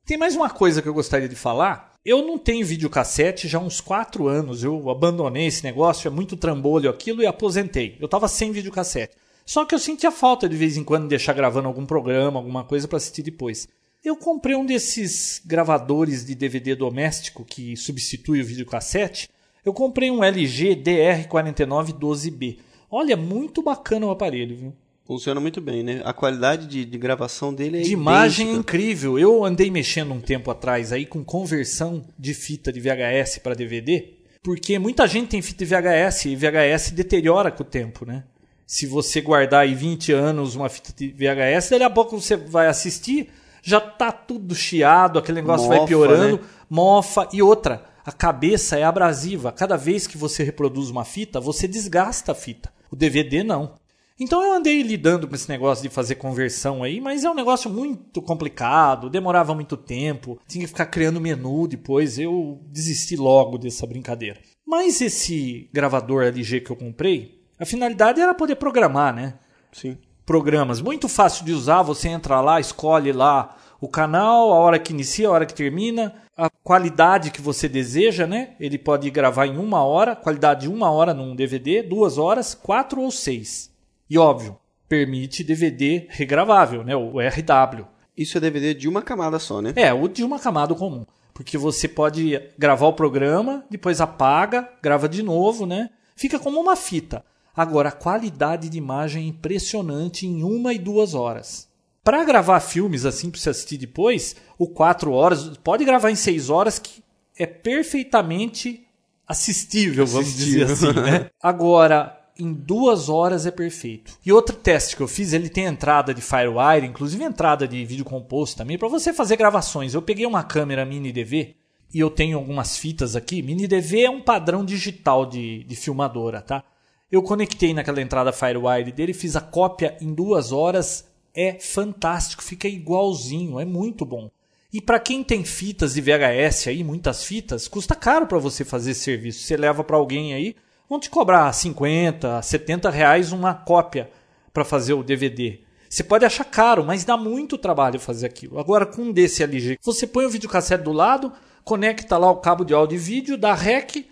Tem mais uma coisa que eu gostaria de falar. Eu não tenho videocassete já há uns 4 anos. Eu abandonei esse negócio, é muito trambolho aquilo e aposentei. Eu tava sem videocassete. Só que eu sentia falta de vez em quando de deixar gravando algum programa, alguma coisa para assistir depois. Eu comprei um desses gravadores de DVD doméstico que substitui o videocassete. Eu comprei um LG DR4912B. Olha, muito bacana o aparelho, viu? Funciona muito bem, né? A qualidade de, de gravação dele é de imagem é idêntica. incrível. Eu andei mexendo um tempo atrás aí com conversão de fita de VHS para DVD, porque muita gente tem fita de VHS e VHS deteriora com o tempo, né? Se você guardar aí 20 anos uma fita de VHS, daqui a pouco você vai assistir, já tá tudo chiado, aquele negócio vai Mofa, piorando, né? mofa e outra. A cabeça é abrasiva. Cada vez que você reproduz uma fita, você desgasta a fita. O DVD não. Então eu andei lidando com esse negócio de fazer conversão aí, mas é um negócio muito complicado, demorava muito tempo, tinha que ficar criando menu depois, eu desisti logo dessa brincadeira. Mas esse gravador LG que eu comprei, a finalidade era poder programar, né? Sim. Programas, muito fácil de usar, você entra lá, escolhe lá o canal, a hora que inicia, a hora que termina, a qualidade que você deseja, né? Ele pode gravar em uma hora, qualidade de uma hora num DVD, duas horas, quatro ou seis. E óbvio, permite DVD regravável, né? O RW. Isso é DVD de uma camada só, né? É, o de uma camada comum. Porque você pode gravar o programa, depois apaga, grava de novo, né? Fica como uma fita. Agora, a qualidade de imagem é impressionante em uma e duas horas. Para gravar filmes assim para você assistir depois, o 4 horas, pode gravar em 6 horas que é perfeitamente assistível, vamos Assistível. dizer assim, né? Agora, em duas horas é perfeito. E outro teste que eu fiz, ele tem entrada de Firewire, inclusive entrada de vídeo composto também, para você fazer gravações. Eu peguei uma câmera mini DV e eu tenho algumas fitas aqui. Mini DV é um padrão digital de, de filmadora, tá? Eu conectei naquela entrada Firewire dele, fiz a cópia em duas horas. É fantástico, fica igualzinho, é muito bom. E para quem tem fitas de VHS aí, muitas fitas, custa caro para você fazer esse serviço. Você leva para alguém aí, vão te cobrar 50, 70 reais uma cópia para fazer o DVD. Você pode achar caro, mas dá muito trabalho fazer aquilo. Agora, com um desse LG, você põe o videocassete do lado, conecta lá o cabo de áudio e vídeo, dá REC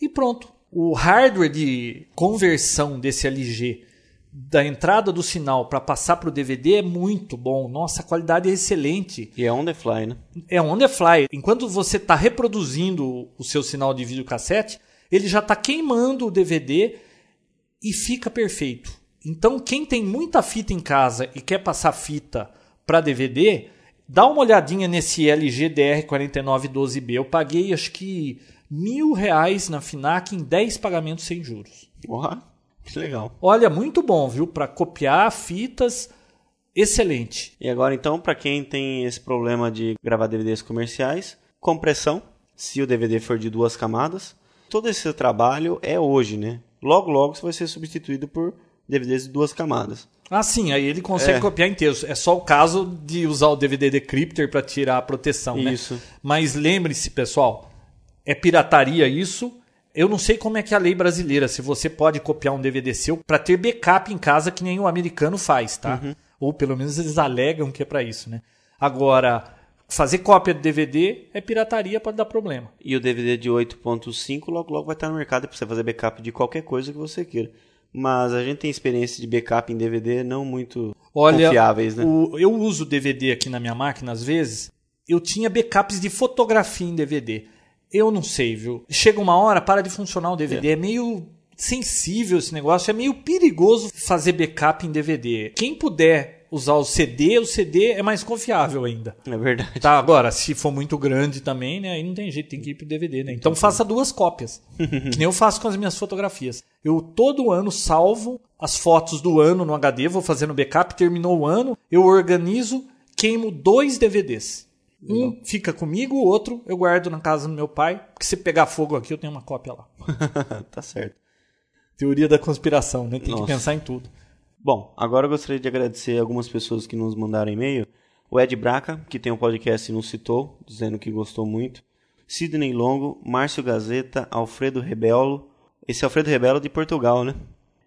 e pronto. O hardware de conversão desse LG da entrada do sinal para passar para o DVD é muito bom. Nossa, a qualidade é excelente. E é on the fly, né? É on the fly. Enquanto você está reproduzindo o seu sinal de videocassete, ele já está queimando o DVD e fica perfeito. Então, quem tem muita fita em casa e quer passar fita para DVD, dá uma olhadinha nesse LG DR4912B. Eu paguei acho que mil reais na Finac em 10 pagamentos sem juros. Porra, que legal. Olha, muito bom, viu? Para copiar fitas, excelente. E agora então, para quem tem esse problema de gravar DVDs comerciais, compressão, se o DVD for de duas camadas, todo esse trabalho é hoje, né? Logo, logo você vai ser substituído por DVDs de duas camadas. Ah, sim, aí ele consegue É. copiar inteiro. É só o caso de usar o DVD Decrypter para tirar a proteção, né? Isso. Mas lembre-se, pessoal, é pirataria isso. Eu não sei como é que é a lei brasileira, se você pode copiar um DVD seu para ter backup em casa que o americano faz, tá? Uhum. Ou pelo menos eles alegam que é para isso, né? Agora, fazer cópia do DVD é pirataria, pode dar problema. E o DVD de 8.5 logo logo vai estar no mercado para você fazer backup de qualquer coisa que você queira. Mas a gente tem experiência de backup em DVD não muito Olha, confiáveis, né? o- eu uso DVD aqui na minha máquina às vezes. Eu tinha backups de fotografia em DVD. Eu não sei, viu? Chega uma hora, para de funcionar o DVD. É, meio sensível esse negócio, é meio perigoso fazer backup em DVD. Quem puder usar o CD, o CD é mais confiável ainda. É verdade. Tá, agora, se for muito grande também, né? Aí não tem jeito, tem que ir pro DVD, né? Então faça duas cópias. que nem eu faço com as minhas fotografias. Eu todo ano salvo as fotos do ano no HD, vou fazendo backup, terminou o ano, eu organizo, queimo dois DVDs. Um fica comigo, o outro eu guardo na casa do meu pai, porque se pegar fogo aqui eu tenho uma cópia lá. tá certo. Teoria da conspiração, né? Tem Nossa. que pensar em tudo. Bom, agora eu gostaria de agradecer algumas pessoas que nos mandaram e-mail. O Ed Braca, que tem um podcast e nos citou, dizendo que gostou muito. Sidney Longo, Márcio Gazeta, Alfredo Rebelo. Esse é Alfredo Rebelo de Portugal, né?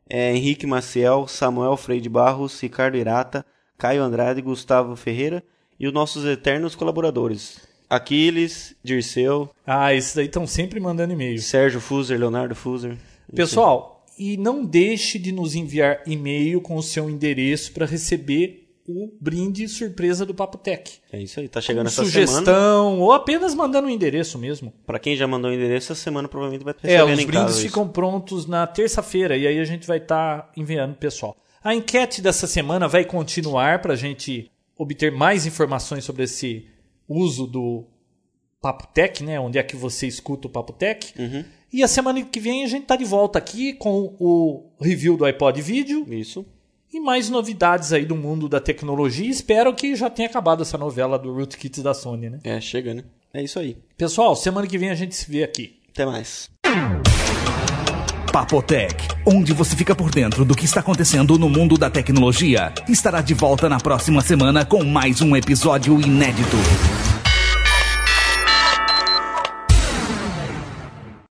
É, Henrique Maciel, Samuel Freire Barros, Ricardo Irata, Caio Andrade, Gustavo Ferreira e os nossos eternos colaboradores. Aquiles, Dirceu, Ah, esses daí estão sempre mandando e-mail. Sérgio Fuser, Leonardo Fuser. Pessoal, e não deixe de nos enviar e-mail com o seu endereço para receber o brinde surpresa do Papo Tech. É isso aí, tá chegando Com essa sugestão, semana. ou apenas mandando o endereço mesmo. Pra quem já mandou o endereço, essa semana provavelmente vai estar É, os brindes casa. isso. ficam prontos na terça-feira e aí a gente vai estar enviando pro pessoal. A enquete dessa semana vai continuar para a gente obter mais informações sobre esse uso do Papo Tech, né? Onde é que você escuta o Papo Tech. Uhum. E a semana que vem a gente tá de volta aqui com o review do iPod Vídeo Isso. e mais novidades aí do mundo da tecnologia. Espero que já tenha acabado essa novela do Rootkits da Sony, né? É, chega, né? É isso aí. Pessoal, semana que vem a gente se vê aqui. Até mais. Papotec, onde você fica por dentro do que está acontecendo no mundo da tecnologia, estará de volta na próxima semana com mais um episódio inédito.